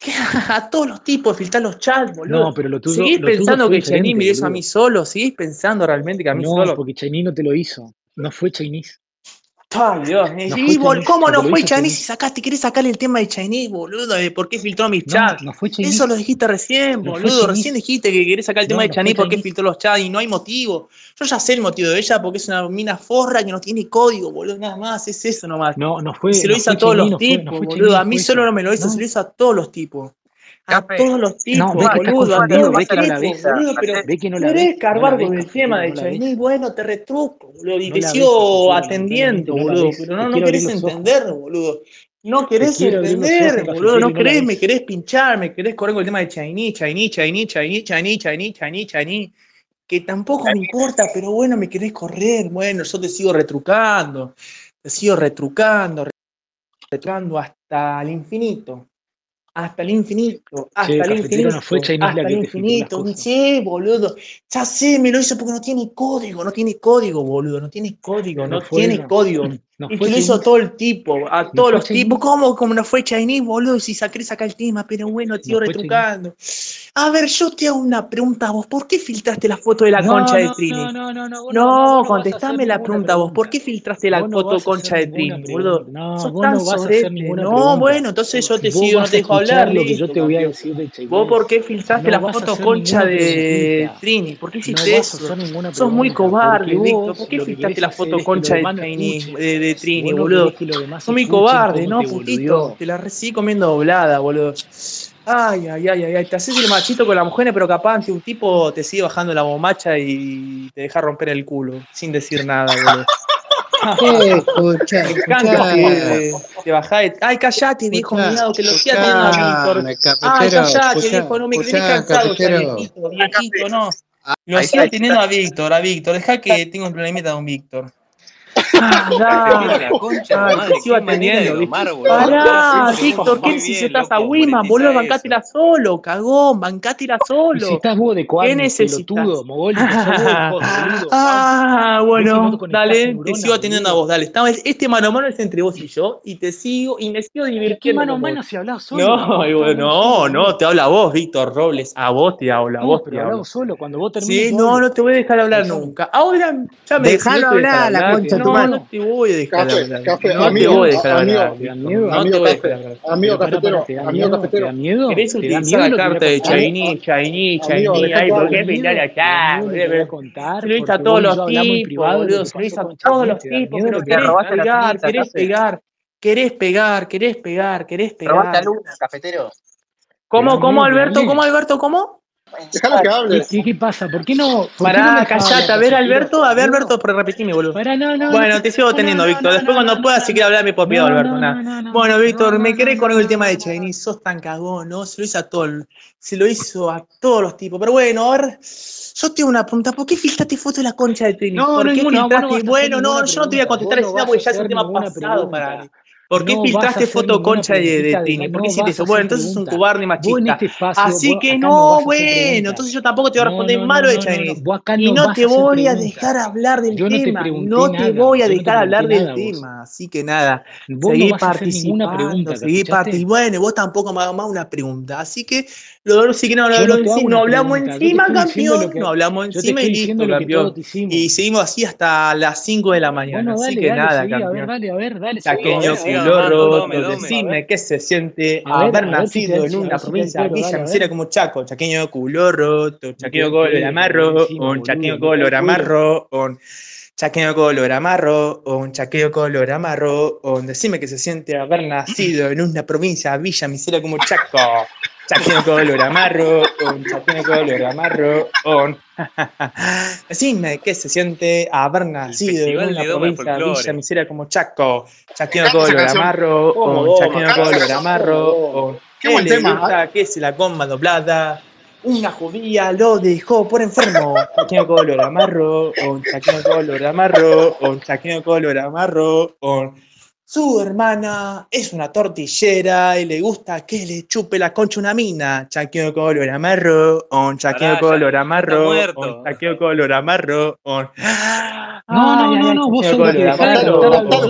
A todos los tipos, filtrar los chats, boludo. No, pero lo tuyo, ¿Seguís lo pensando que Chaini me lo hizo a mí solo? ¿Seguís pensando realmente que a mí No, solo? porque Chinese no te lo hizo. No fue Chinese. Ay, Dios. Y, ¿Cómo no fue Chinese si sacaste, querés sacarle el tema de Chinese, boludo? De por qué filtró mis chats. no fue Eso lo dijiste recién, No boludo. Recién dijiste que querés sacar el tema de Chinese porque filtró los chats y no hay motivo. Yo ya sé el motivo de ella porque es una mina forra que no tiene código, boludo. Nada más, es eso nomás. No, no Y fue, se lo hizo a todos los tipos, fue boludo. A mí solo no me lo hizo, se lo hizo a todos los tipos. A todos los no, tipos, estás boludo, a todos ve los no tipos, boludo, pero no la querés no cargar con el tema de no. Chinese, bueno, te retruco, boludo, y No te sigo atendiendo, no boludo, pero no, no querés entender, boludo. No querés entender, boludo, no no querés, me querés pinchar, me querés correr con el tema de Chinese, Chinese, Chinese, Chinese, Chinese, Chinese, Chinese, Chinese, que tampoco me importa, pero bueno, me querés correr, bueno, yo te sigo retrucando, te sigo retrucando, retrucando hasta el infinito. Hasta el infinito, hasta Che, el cafetero, no fue infinito, hasta el infinito. cosas. Sí, boludo. Ya sé, me lo hizo porque no tiene código, no tiene código, boludo. No tiene código, No no tiene código. no Y fue te lo hizo a todo el tipo, a todos los tipos. ¿Cómo? Como no fue Chinese, boludo. Si saqué sacar el tema, pero bueno, Chinese. retrucando. A ver, yo te hago una pregunta a vos. ¿Por qué filtraste la foto de la No, concha de no, Trini? no, no, no, no, no, no, No, a contestame la pregunta vos. ¿Por qué filtraste la foto a concha de Trini, boludo? No, Sos vos tan no vas a hacer ninguna No, bueno, entonces yo te sigo, no te a dejo hablar, lo que yo te voy a decir de ¿Vos por qué filtraste No la a foto concha de. Trini? ¿Por qué No hiciste a eso? Sos muy cobarde, Víctor. ¿Por qué que filtraste la foto que concha de Trini de Trini, boludo. No me cobarde, ¿no, te putito? Te la recibí comiendo doblada, boludo. Ay, ay, ay, ay, te haces el machito con la mujer, pero capaz que un tipo te sigue bajando la bombacha y te deja romper el culo, sin decir nada, boludo. escucha, me. Ay, callate, viejo, mirado, que lo estoy haciendo a mí. Por... Ay, callate, viejo, no me crees cansado, viejito. Lo sigo teniendo a Víctor, a Víctor. Deja que tengo un problemita con Víctor. Ah, ah, Pará, Víctor, ¿qué si estás a Wiman? Boludo, bancátela solo, cagón, bancátela solo. Si estás vos de cuadro, Ah, bueno, dale, te sigo atendiendo a vos, dale. Este mano a mano es entre vos y yo, y te sigo, y me sigo divirtiendo. ¿Qué mano a mano si hablás solo? No, no, te habla vos, Víctor Robles, a vos te habla, a vos te hablo. solo cuando vos termines. Sí, no, no te voy a dejar hablar nunca. Ahora ya me Dejalo hablar, la concha tu no te voy a descalabrar. no te voy a descalabrar. No te voy a descalabrar. Amigo cafetero, amigo cafetero. ¿Querés utilizar la carta de Chaini, Chaini, Chaini? Ay, ¿por qué pintar acá? Se lo hizo a todos los tipos, boludo. Se lo hizo a todos los tipos. Pero querés pegar, querés pegar. Querés pegar, querés pegar, querés pegar. Robaste a Luna, cafetero. ¿Cómo, cómo, Alberto? ¿Cómo, Alberto? ¿Cómo? Pues, Déjalo que hable. ¿Qué, pasa? ¿Por qué no? Pará, callate. A ver, Alberto, a ver, Alberto, pero repetime, boludo. Pará, no, no. Bueno, te sigo teniendo, Víctor. Después, cuando puedas, si quieres hablar, me puedo pedir, Alberto. Nada. bueno, Víctor, me querés con el tema de Chaini. Sos tan cagón, ¿no? Se lo hizo a todo. Se lo hizo a todos los tipos. Pero bueno, ahora, yo tengo una pregunta. ¿Por qué filtraste foto de la concha de Trini? No, ¿Por qué filtraste? bueno, no, yo no te voy a contestar esa porque ya es un tema pasado para. ¿Por qué no filtraste foto concha de, Tini? ¿Por qué no hiciste eso? Bueno, entonces es un cobarde machista. Así que no, bueno, entonces yo tampoco te voy a responder malo de Chagrés. y no te voy a dejar hablar del tema. No te voy a dejar hablar del tema. Así que nada, seguí participando, seguí participando. Bueno, vos tampoco me hagas más una pregunta. Así que lo sí que no, lo, no, no hablamos encima, campeón. No hablamos encima y listo, campeón. Y seguimos así hasta las 5 de la mañana. Así que nada, campeón. A ver, dale, dale. Taqueño, subí, a ver, loro de que se siente haber nacido en una provincia villa mesera como Chaco, chaqueño culo roto, chaqueño color amarro, un chaqueño color amarro, un chaqueño color amarro, un chaqueño color amarro, un decime que se siente haber nacido en una provincia villa misera como Chaco. Chapinoco olor amarro, on, chapinoco olor amarro, on. Decime qué se siente haber nacido en una provincia villa misera como Chaco. Chapinoco olor amarro, on, chapinoco olor amarro, on. Qué buen tema. Que se la comba doblada. Una judía lo dejó por enfermo. Chaquinoco olor amarro, on, chaquinoco olor amarro, on, chaquinoco olor amarro, on. Su hermana es una tortillera y le gusta que le chupe la concha una mina. Chaqueo color amarro, on chaqueo color amarro, on chaqueo color amarro, on. No, no, no, no, vos sos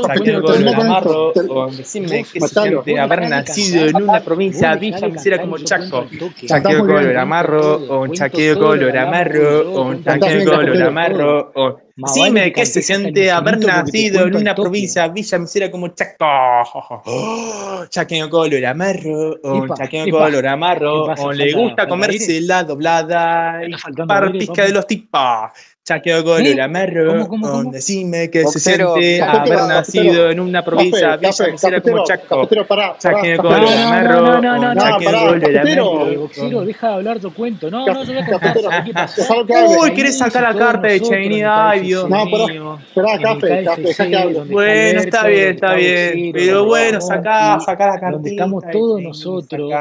Chaqueo color amarro, on. Decime que siente haber nacido en una provincia villa que como Chaco. Chaqueo color amarro, on chaqueo color amarro, on chaqueo color amarro, on. Sí, me que se siente haber nacido en una provincia, villa misera como Chaco. Oh, chaqueño color amarro, oh, chaqueño color amarro, le gusta comerse la doblada y par de los tipas. Ya quedó con ¿Sí? el amarro, ¿Cómo, decime que se siente haber nacido en una provincia café, villa cafetero, como Chaco. Pará, pará, el amarro, no, no, no, ya quedó con el. Boxero, deja de hablar tu cuento. No, no, yo voy a. Uy, querés sacar la carta de Chaini, ay Dios mío. Café, café, Bueno, está bien, está bien. Pero bueno, sacá, sacá la carta. Donde estamos todos nosotros,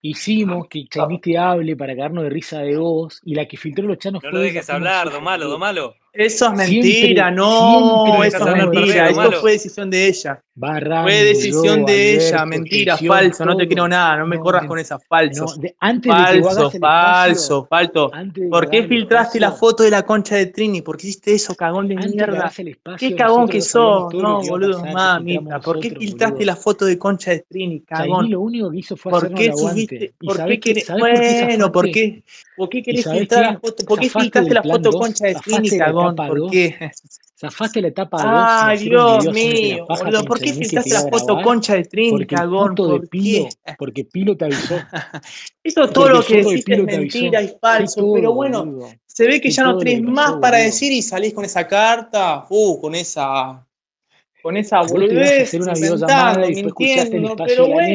hicimos que Chaini hable para cagarnos de risa de vos y la que filtró los chanos fue... No lo dejes hablar, Domalo todo malo. Eso es mentira, siempre, no, siempre eso es mentira, esto malo. fue decisión de ella. Barrando, fue decisión de ella, mentira, falso, todo. no te creo nada, no me no, corras con esas falsas. No, de, antes falso, de que falso, falso, falso. ¿Por qué filtraste la foto de la concha de Trini? ¿Por qué hiciste eso, cagón de mierda? Espacio, ¿Qué cagón que sos? No, boludo, mamita, ¿por qué filtraste la foto de concha de Trini, cagón? lo único que hizo fue ¿Por qué subiste? ¿Por qué querés? Bueno, ¿por qué? ¿Por qué querés filtrar la foto? ¿Por qué filtraste la foto concha de Trini, cagón? perdón, ¿por qué? Zafaste la etapa Ay, Dios mío. ¿Por qué filtraste la foto concha de Trin, cagón? ¿Por de Pilo. Porque Pilo te avisó. Eso todo lo que decís es mentira y falso, pero bueno, se ve que ya no tenés más para decir y salís con esa carta, uh, con esa con esa boludez, hacer una videollamada y después escuchaste el mintiendo, espacio pero bueno.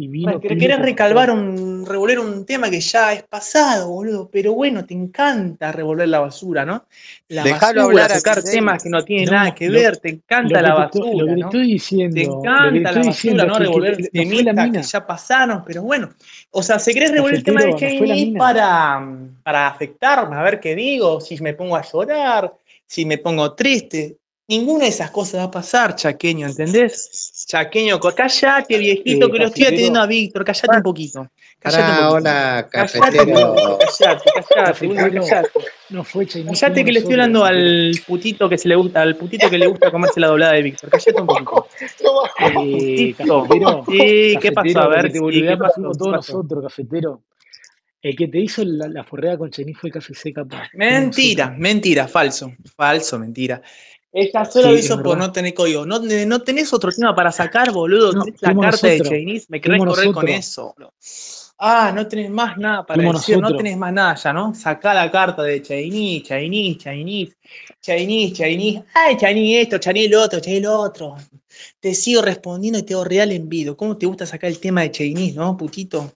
Y vino Pilo querés recalvar un, revolver un tema que ya es pasado, boludo. Pero bueno, te encanta revolver la basura, ¿no? La Dejalo basura, hablar a tocar Milei. temas que no tienen No, nada que lo, ver, te encanta que la te, estoy- lo basura, que te ¿no? estoy Te diciendo, lo que te encanta la basura, ¿no? que que Revolver la que mina. ya pasaron, pero bueno. O sea, se querés revolver el tema de mina. para, para afectarme, a ver qué digo, si me pongo a llorar, si me pongo triste. Ninguna de esas cosas va a pasar, chaqueño, ¿entendés? Chaqueño, callate, viejito, que lo estoy atendiendo a Víctor, callate un poquito. Callate un poquito. hola, cafetero. callate, callate, cafetero, callate. no fue Callate que le estoy hablando al putito que se le gusta, al putito que le gusta comerse la doblada de Víctor. Callate un poquito. Eh, Putito. cafetero, Sí, ¿qué pasó? A ver, sí, ¿qué pasó? fuimos ¿Qué todos pasó? nosotros, cafetero. El que te hizo la, la forreada con Chinese fue Café. Fuimos Mentira, mentira, falso, falso, mentira. Esta solo lo Sí, hizo por no tener código. ¿No, no tenés otro tema para sacar, boludo? No, ¿Tenés la carta de. Chinese? ¿Me querés correr con eso? Ah, no tenés más nada para Fuimos decir, no tenés más nada ya, ¿no? Sacá la carta de Chinese, Chinese, Chinese, Chinese, Chinese. Ay, Chinese esto, Chinese lo otro, Chinese lo otro. Te sigo respondiendo y te hago real envido. ¿Cómo te gusta sacar el tema de Chinese, no, putito?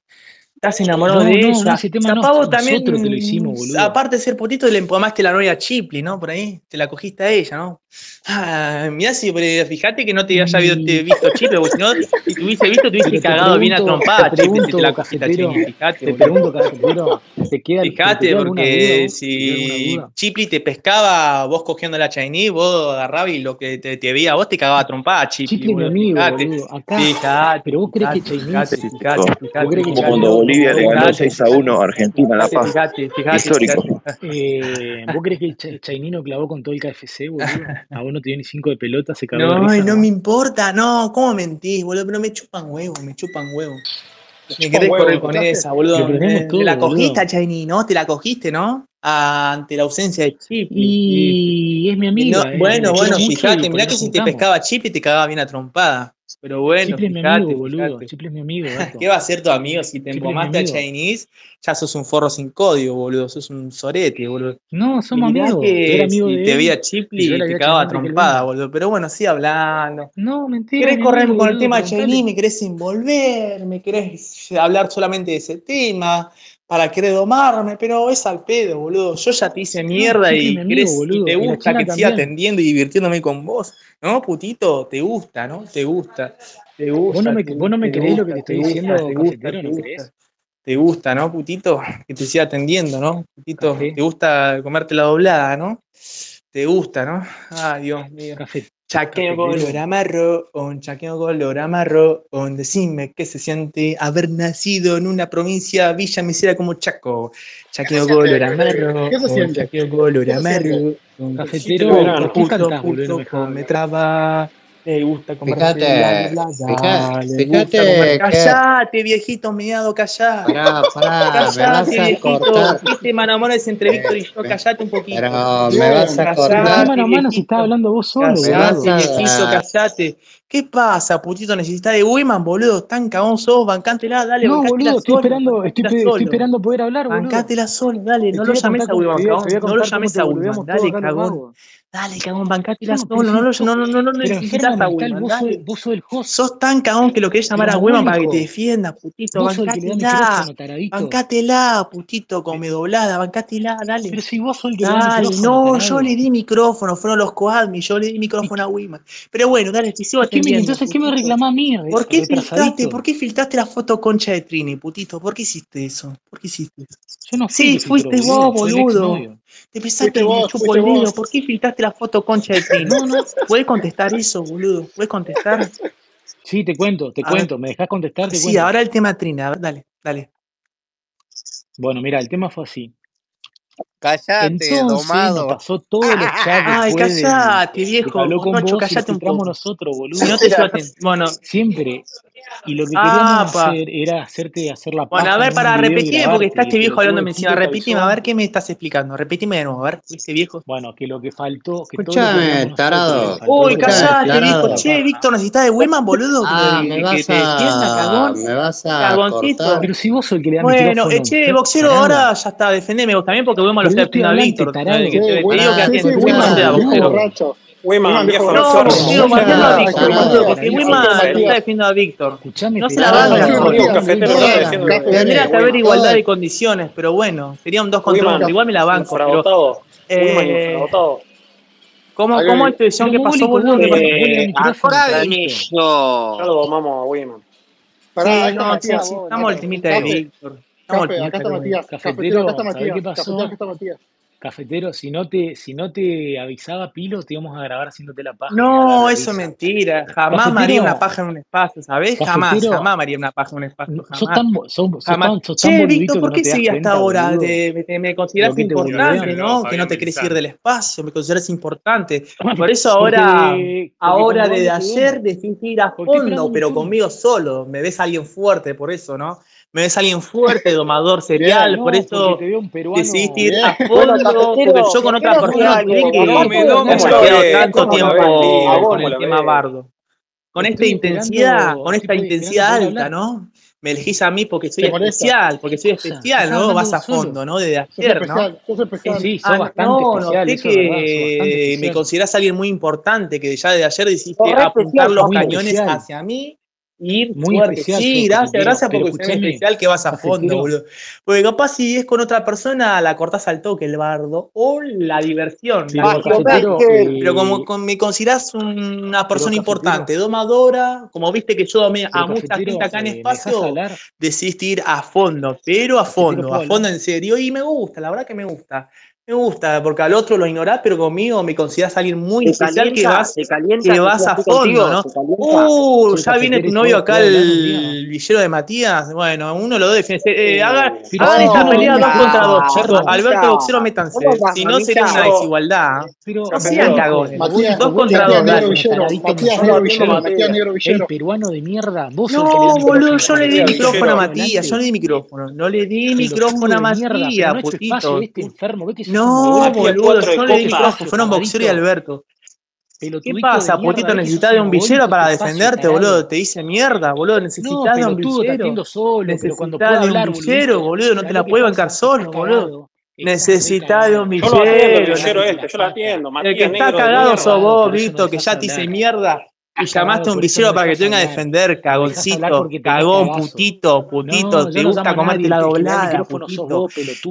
Estás enamorado No, de no, ella. ese tema nosotros también, te lo hicimos, boludo. aparte de ser putito, le empalmaste la novia a Chipli, ¿no? Por ahí, te la cogiste a ella, ¿no? Ah, mirá si, pero fíjate que no te haya habido- te visto Chipli, porque si no, si te hubiese visto, te hubiese cagado bien a pregunto, trompada, te Chipli, si te pregunto, la cogiste a Chipli, fíjate, te boludo. pregunto, ¿te queda, te Fíjate, queda duda porque alguna si duda? Chipli te pescaba vos cogiendo la Chinese, vos agarrabas y lo que te, te veía a vos te cagaba a trompada, Chipli, Chipli es mi amigo, Fíjate, boludo. Acá, fíjate, pero vos crees que Chinese, fíjate, fíjate, fíjate, Bolivia le ganó fíjate, 6 a 1 a Argentina en La Paz. fíjate, fíjate, Histórico. fíjate. eh, vos crees que Ch- Chainino clavó con todo el KFC, boludo. A vos no te dio ni cinco de pelota, se cagó No, risa y no me importa, no, ¿cómo mentís, boludo? Pero me chupan huevo, me chupan huevo. Me querés huevo, correr con esa, boludo. Eh, todo, Te la cogiste Chaini, ¿no? Te la cogiste, ¿no? Ah, ante la ausencia de Chipli. Y es mi Y amiga, no- eh, bueno, bueno, y fíjate, mirá que si te pescaba Chipli te cagaba bien a trompada. Pero bueno, Chipli es mi amigo, boludo. es mi amigo, gato. ¿Qué va a ser tu amigo si te empomaste a. Chinese? Ya sos un forro sin código, boludo. Sos un sorete, boludo. No, somos amigos. Yo que amigo si de te él veía y yo Chipli le te cagaba a trompada, boludo. Pero bueno, sigue hablando. No, mentira, ¿Querés correr amigo, con el tema de Chinese? ¿Me querés envolver? ¿Me querés hablar solamente de ese tema? Para querer domarme, pero es al pedo, boludo. Yo ya te hice mierda y, amigo, querés, y te gusta que te siga atendiendo y divirtiéndome con vos. ¿No, putito? Te gusta, ¿no? Te gusta. Te ¿Vos no gusta, me, te, vos no me creés lo que te te estoy diciendo, gusta, te gusta, te gusta. Te gusta, ¿no, putito? Que te siga atendiendo, ¿no? Putito, Café, te gusta comerte la doblada, ¿no? Te gusta, ¿no? Ay, Dios mío. café, Chaqueo color amarro, un chaqueo color amarro, un decime qué se siente haber nacido en una provincia villa misera como Chaco. ¿Qué se Chaqueo color amarro, ¿Qué se un siente? chaqueo color amarro, un Cafetero, puto, me traba. Le gusta comerse la Fíjate, doblada, fíjate, comer. Callate, viejito meado, callá. Pará, pará, me vas Callate, a viejito. cortar. Este mano a mano es entre Víctor y yo. Eh, Callate un poquito. Pero me vas a cortar. mano a mano si Callate, estás hablando vos solo, Me Callate, boludo. viejito, callate. ¿Qué pasa, putito? ¿Necesitas de Wiman, boludo? Tan cagón sos, bancátela, dale, No, boludo, estoy esperando, estoy, esperando poder hablar, boludo. Bancátela solo, dale, no lo llames a Wiman, cagón. No lo llames a Wiman, dale, cagón. Dale, cagón, bancátela No, pero solo, no no, no, no enfermo necesitas a Wiman, vos sos, el host, Sos tan cagón que lo querés llamar a Wiman para que te defienda, putito, bancátela. Bancátela, putito, come doblada, bancátela, dale. Pero si vos sos el que le da Dale, no, yo le di micrófono, fueron los coadmi, yo le di ¿Y, micrófono a Wiman. Pero bueno, dale, te sigo atendiendo, entonces qué me reclamás a mí, ¿Por qué filtraste, por qué filtraste la foto concha de Trini, putito? ¿Por qué hiciste eso? ¿Por qué hiciste eso? Yo no fui Sí, fuiste vos, boludo. Te pensás Fuiste que me vos, chupo el dedo. ¿Por qué filtraste la foto concha de Trini? No, no, ¿Puedes contestar eso, boludo? ¿Puedes contestar? sí, te cuento, te A ver, cuento, ¿me dejás contestar? Te sí, cuento. ahora el tema Trini, a ver, dale, dale. Bueno, mira, el tema fue así. Callate, Entonces nos domado. pasó chats Ay, callate, viejo, habló con vos y callate un poco. nosotros, Si no te. Bueno, Siempre. Y lo que queríamos apa. hacer era hacerte hacer la Bueno, a ver, para repetime, porque está este viejo del encima. Repetime, a ver qué me estás explicando. Repetime de nuevo, a ver, ¿viste viejo? Bueno, que lo que faltó, que todo Escuchame, tarado. Uy, callate, viejo. Che. Víctor, ¿necesitas de Wiman, boludo? Que Ah, me vas a. Me vas a Cagoncito. Pero si vos sos el que le da Bueno, eh, che, boxero, ahora ya está, defendeme vos también, porque Wiman lo atendiendo a Víctor. te, digo que Wiman te da, escuchá. Wiman, viejo. No, tío, matando a Víctor, porque Wiman está defendiendo a Víctor. No se la banco. Tendría que haber igualdad de condiciones, pero bueno, sería un 2 contra 1. Igual me la banco. Pero, eh, ¿Cómo, ¿Cómo es tu decisión que pasó, boludo? ¿Qué pasó? Ahora viene yo. Ya lo domamos a Wiman. Pará, no, Matías. Estamos ultimita de Víctor. Estamos ultimita. Acá está Matías. Acá Cafetero, si no te, si no te avisaba Pilo, te íbamos a grabar haciéndote la paja. No, eso es mentira. Jamás cafetero, maría una paja en un espacio, ¿sabés? Jamás, jamás maría una paja en un espacio. Jamás. Sos tan, jamás. Sos tan, sos tan che, Víctor, ¿por qué no seguí hasta ahora? Te, me consideras importante, ¿no? Que no te querés ir del espacio, me consideras importante. Por eso ahora, porque, porque ahora desde ayer decís ir a fondo, pero conmigo solo. Me ves alguien fuerte, por eso, ¿no? me ves alguien fuerte, domador serial, por eso decidiste ir a fondo, porque yo con otra persona creí que no me quedado tanto tiempo con el tema bardo. Con esta intensidad, con esta intensidad alta, ¿no? Me elegís a mí porque soy especial, porque soy especial, ¿no? Vas a fondo, ¿no? Desde ayer, ¿no? Sí, sos bastante especial. Que me considerás alguien muy importante, que ya desde ayer decidiste apuntar los cañones hacia mí ir Muy. Especial, sí, gracias, gracias porque es especial que vas a fondo, boludo. Porque capaz si es con otra persona, la cortás al toque, el bardo, o la diversión. Sí, la pero, que, pero como, me considerás una persona importante, domadora, como viste que yo domé a mucha gente acá en espacio, decidiste ir a fondo, pero a fondo, a fondo en serio, y me gusta, la verdad que me gusta me gusta, porque al otro lo ignorás, pero conmigo me consideras alguien muy especial que vas, calienta, que vas a fondo, ¿no? Calienta, uh, ya viene tu novio acá, el villero de Matías. Bueno, uno lo defiende. Eh, eh, hagan haga esta pelea no, dos contra dos, chicos. Alberto Boxero, métanse. Si no, sería una desigualdad. ¿eh? Pero, no sean cagones. Dos contra dos. Matías Negro Villero, Matías Negro Villero. El peruano de mierda, No, boludo, yo le di micrófono a Matías, yo le di micrófono. No le di micrófono a Matías, putito. Este enfermo, no, boludo, yo le dije ojo, fueron Boxer y Alberto. ¿Qué pasa, potito? Necesitas de un villero para defenderte, boludo. Te dice mierda, boludo. Necesitas de un villero. Necesitas de un villero, boludo. No te la puedes bancar solo, boludo. Necesitas de un villero. Yo lo atiendo, el este, yo lo atiendo. El que está cagado sos vos, Vito, que ya te hice mierda y llamaste a un visero para que te venga a defender, cagoncito, cagón, putito, putito, te gusta comerte la doblada,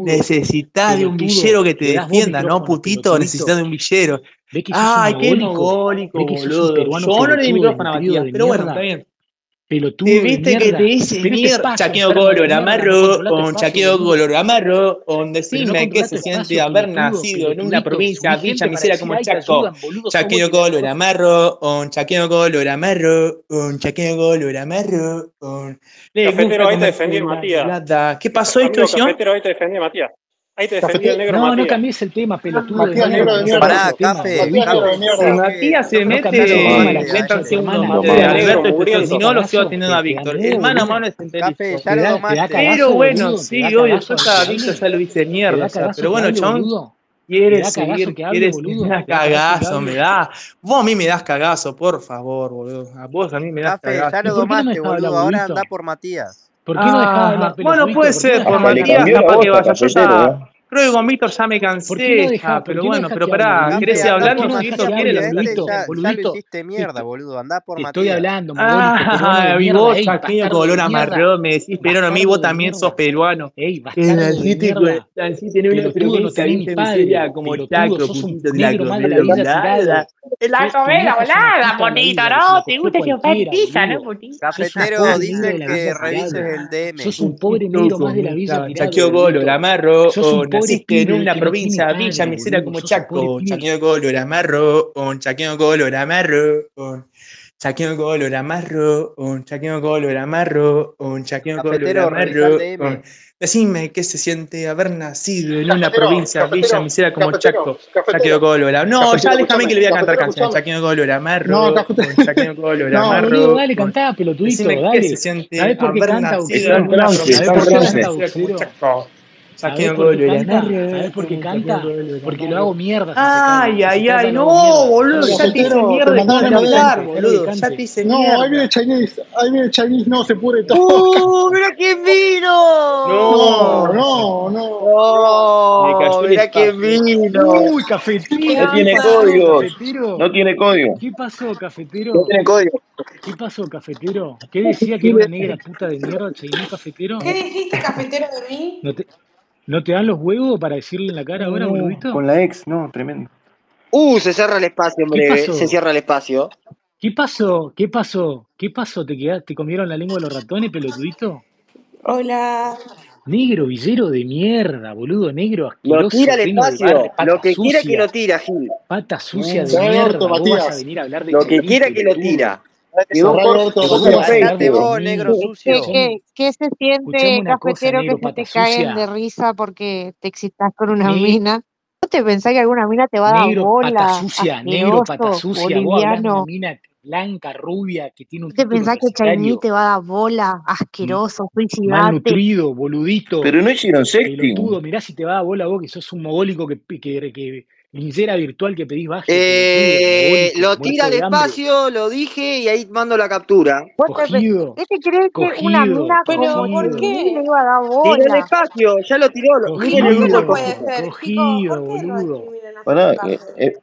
Necesitas de un villero que te defienda, ¿no, putito? Necesitas de un villero. Ay, qué mongólico, boludo. Yo no le di micrófono a Matías, pero bueno, está bien pelotudo. ¿Te viste de que te hice venir? Chaqueo color amarro, con chaqueo color amarro, on decime que se siente haber nacido en una provincia, villa misera como Chaco. Chaqueo color amarro, on chaqueo color amarro, on chaqueo color amarro, on. Cafetero, ahí te defendí, Matías. ¿Qué pasó esto, señor? Cafetero, ahí te defendí, Matías. Ahí te defendió el negro. No, Matías. no cambies el tema, pelotudo. Matías, negro de mierda. Pará, café. Matías se mete. La. Si no, los sigo teniendo a Víctor. El mano a mano es enterito. Pero bueno, sí, obvio. Yo estaba Víctor, ya lo hice mierda. Pero bueno, chabón quiere seguir, quiere me cagazo, me da. Vos a mí me das cagazo, por favor, boludo. A vos a mí me das Café. Ya lo domaste, boludo. Ahora anda por Matías. ¿Por qué ah, no dejaba de hablar Bueno, puede ser, por Matías capaz que vaya. Yo ya, Creo que ya me cansé, pero bueno, pero pará, ¿querés ir hablando? No, Víctor quiere. Ya, ya lo hiciste mierda, boludo, andá por Matías. Estoy hablando, Ah, y vos, me decís peruano a mí, vos también sos peruano. Ey, bastardo la comida La comida volada, bonito, ¿no? Te gusta que pizza, ¿no, putito? Cafetero, dice que revises el DM. Sos un pobre negro más de la en una provincia villa misera como Chaco, chaqueño color amarro, un chaqueño color amarro, un chaqueño color amarro, un chaqueño color amarro, un color amarro. Decime qué se siente haber nacido en una provincia villa misera como Chaco, chaqueño color amarro. No, ya déjame que le voy a cantar canciones, chaqueño color amarro, un chaqueño color amarro. dale, cantá, pelotudito, dale. se siente haber nacido en una provincia como Chaco. ¿Sabés Chaqueño por qué Colo, canta? amarro. ¿Sabés por qué canta? Porque lo hago mierda. Ay, ay, ay, no, mierda. boludo, ya te hice mierda de hablar, boludo, ya te hice No, ahí viene mierda. el Chinese, ahí viene el Chinese, no, se pudre todo. ¡Uh! ¡Mira quién vino! No, No, no, no. ¡Mira quién vino! Uy, No cafetero. No tiene código. ¿Qué pasó, No cafetero? tiene código. ¿Qué pasó, cafetero? ¿Qué decía que era una negra puta de mierda, Chainí, cafetero? ¿Qué dijiste, cafetero, de mí? ¿No te, ¿No te dan los huevos para decirle en la cara ahora, no, boludito? con la ex, no, tremendo. ¡Uh! Se cierra el espacio en ¿Qué breve. Se pasó? cierra el espacio. ¿Qué pasó? ¿Qué pasó? ¿Qué pasó? ¿Te, quedaste, ¿Te comieron la lengua de los ratones, pelotudito? Hola. Negro, villero de mierda, boludo, negro, Lo tira asqueroso, al de espacio. Lo que quiera que lo tira, Gil. pata sucia de Cerrá el mierda. vas a venir a hablar de Lo que Chainí, quiera que lo tira. Vos vos, ¿Qué, se siente, cosa, cafetero, que se pata te caguen de risa porque te excitas con una mina? ¿Vos te pensás que alguna mina te va a dar negro, pata bola? sucia, negro, pata sucia. Vos hablas de una boliviano. mina blanca, rubia, que tiene un ¿Vos te pensás que Chainí universitario. te va a dar bola? M- Asqueroso, suicidate. malnutrido, boludito, Pero no hicieron pelotudo, sexting. mirá si te va a dar bola vos, que sos un mogólico que, que, que linchera virtual que pedís baje, Eh, lo tira muerto al de lo dije y ahí mando la captura. ¿Vos te, pe- cogido, ¿Qué te crees que una mina cogido, le iba a dar ya lo tiró. Miren el No, grupo no puede ser. Cogido, ¿por qué boludo. Pará, a eh, Cafe? eh,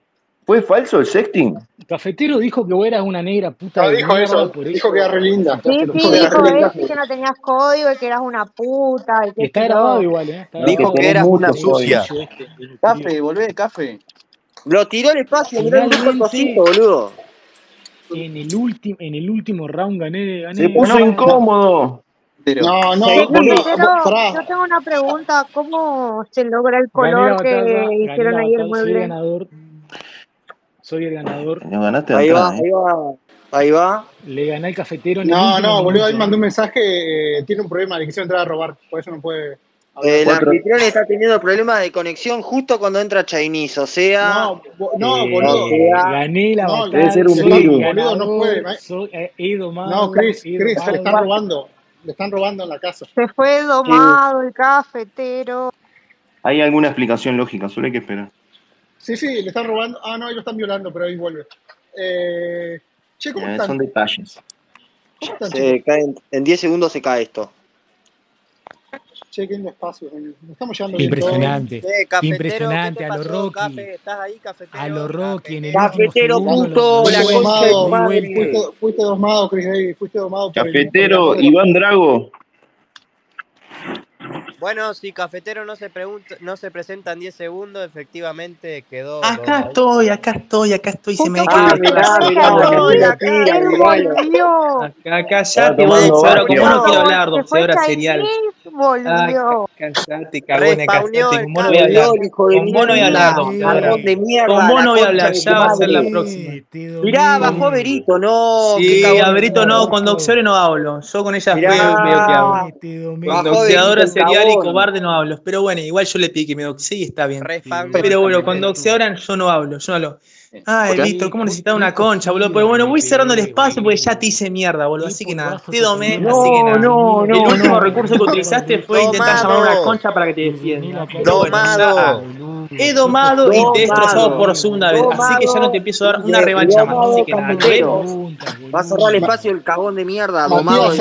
¿fue falso el sexting? Cafetero dijo que vos eras una negra puta No, de dijo eso, por dijo que era re linda. Sí, sí, Dijo eso y que no tenías código y que eras una puta y Está grabado igual, ¿eh? Está que. Dijo que eras una sucia. este. Café, volvé, café. Lo tiró al espacio, mirá el Finalmente, boludo. en el último, en el último round gané, Se puso incómodo. Pero, No, no, yo tengo una pregunta. ¿Cómo se logra el color que hicieron ahí el mueble? ganador. Soy el ganador. No ganaste de Ahí va, ¿eh? ahí va. Ahí va. Le gané al cafetero en No, no, boludo, ahí mandó un mensaje, eh, tiene un problema, le quisieron entrar a robar, por eso no puede. El Cuatro. anfitrión está teniendo problemas de conexión justo cuando entra Chinese, o sea, No, bo- no, Eh, boludo. gané la No, Debe ser un virus. boludo, no puede. soy, eh, domado, No, Chris, Chris, se le están robando. Le están robando en la casa. Se fue domado el cafetero. Hay alguna explicación lógica, solo hay que esperar. Sí, sí, le están robando. Ah, no, ahí lo están violando, pero ahí vuelve. Eh, che, ¿cómo Eh, están? son detalles. ¿Cómo están, se chicos? cae en, en 10 segundos se cae esto. Che, qué espacio. eh. Nos estamos todos. Impresionante, Che, cafetero, ¿qué impresionante, te a lo pasó, Rocky, Cafe? ¿Estás ahí, cafetero? a lo Rocky, en el Cafetero. Cafetero puto, la fuiste, fuiste domado, Chris Davis, fuiste domado por el, por el Cafetero, Iván Drago. Bueno, si Cafetero no se pregunta, no se presenta en 10 segundos, efectivamente quedó Acá estoy, acá estoy, acá estoy, se me que Ah. Acá callate, doctora, opio. ¿cómo no quiero hablar, doctora serial? Ah, volvió. ca- callate, Respawneó callate, vos no voy a hablar. Vos no voy a hablar, doctora. la no voy a hablar, ya va a ser la próxima. Mirá, bajó Berito, no, Sí, a Berito no, con Doxiore no hablo. Yo con ella veo que hablo. Con el serial cobarde no hablo. Pero bueno, igual yo le piqué que me doxee y está bien. Pero bueno, con doxeadora yo no hablo, yo no hablo. Ay, ¿Escuchás? Víctor, ¿cómo necesitaba una concha, boludo? Pero bueno, voy cerrando el espacio porque ya te hice mierda, boludo. Así que nada, te domé, perdieron así que No, nada. no, Argentina, El no, último no. recurso que utilizaste fue intentar llamar a una concha para que te defienda. Domado. he domado y te he destrozado por segunda vez. Así que ya no te empiezo a dar una revancha más. Así que nada, nos vemos. Va a cerrar el espacio el cagón de mierda, domado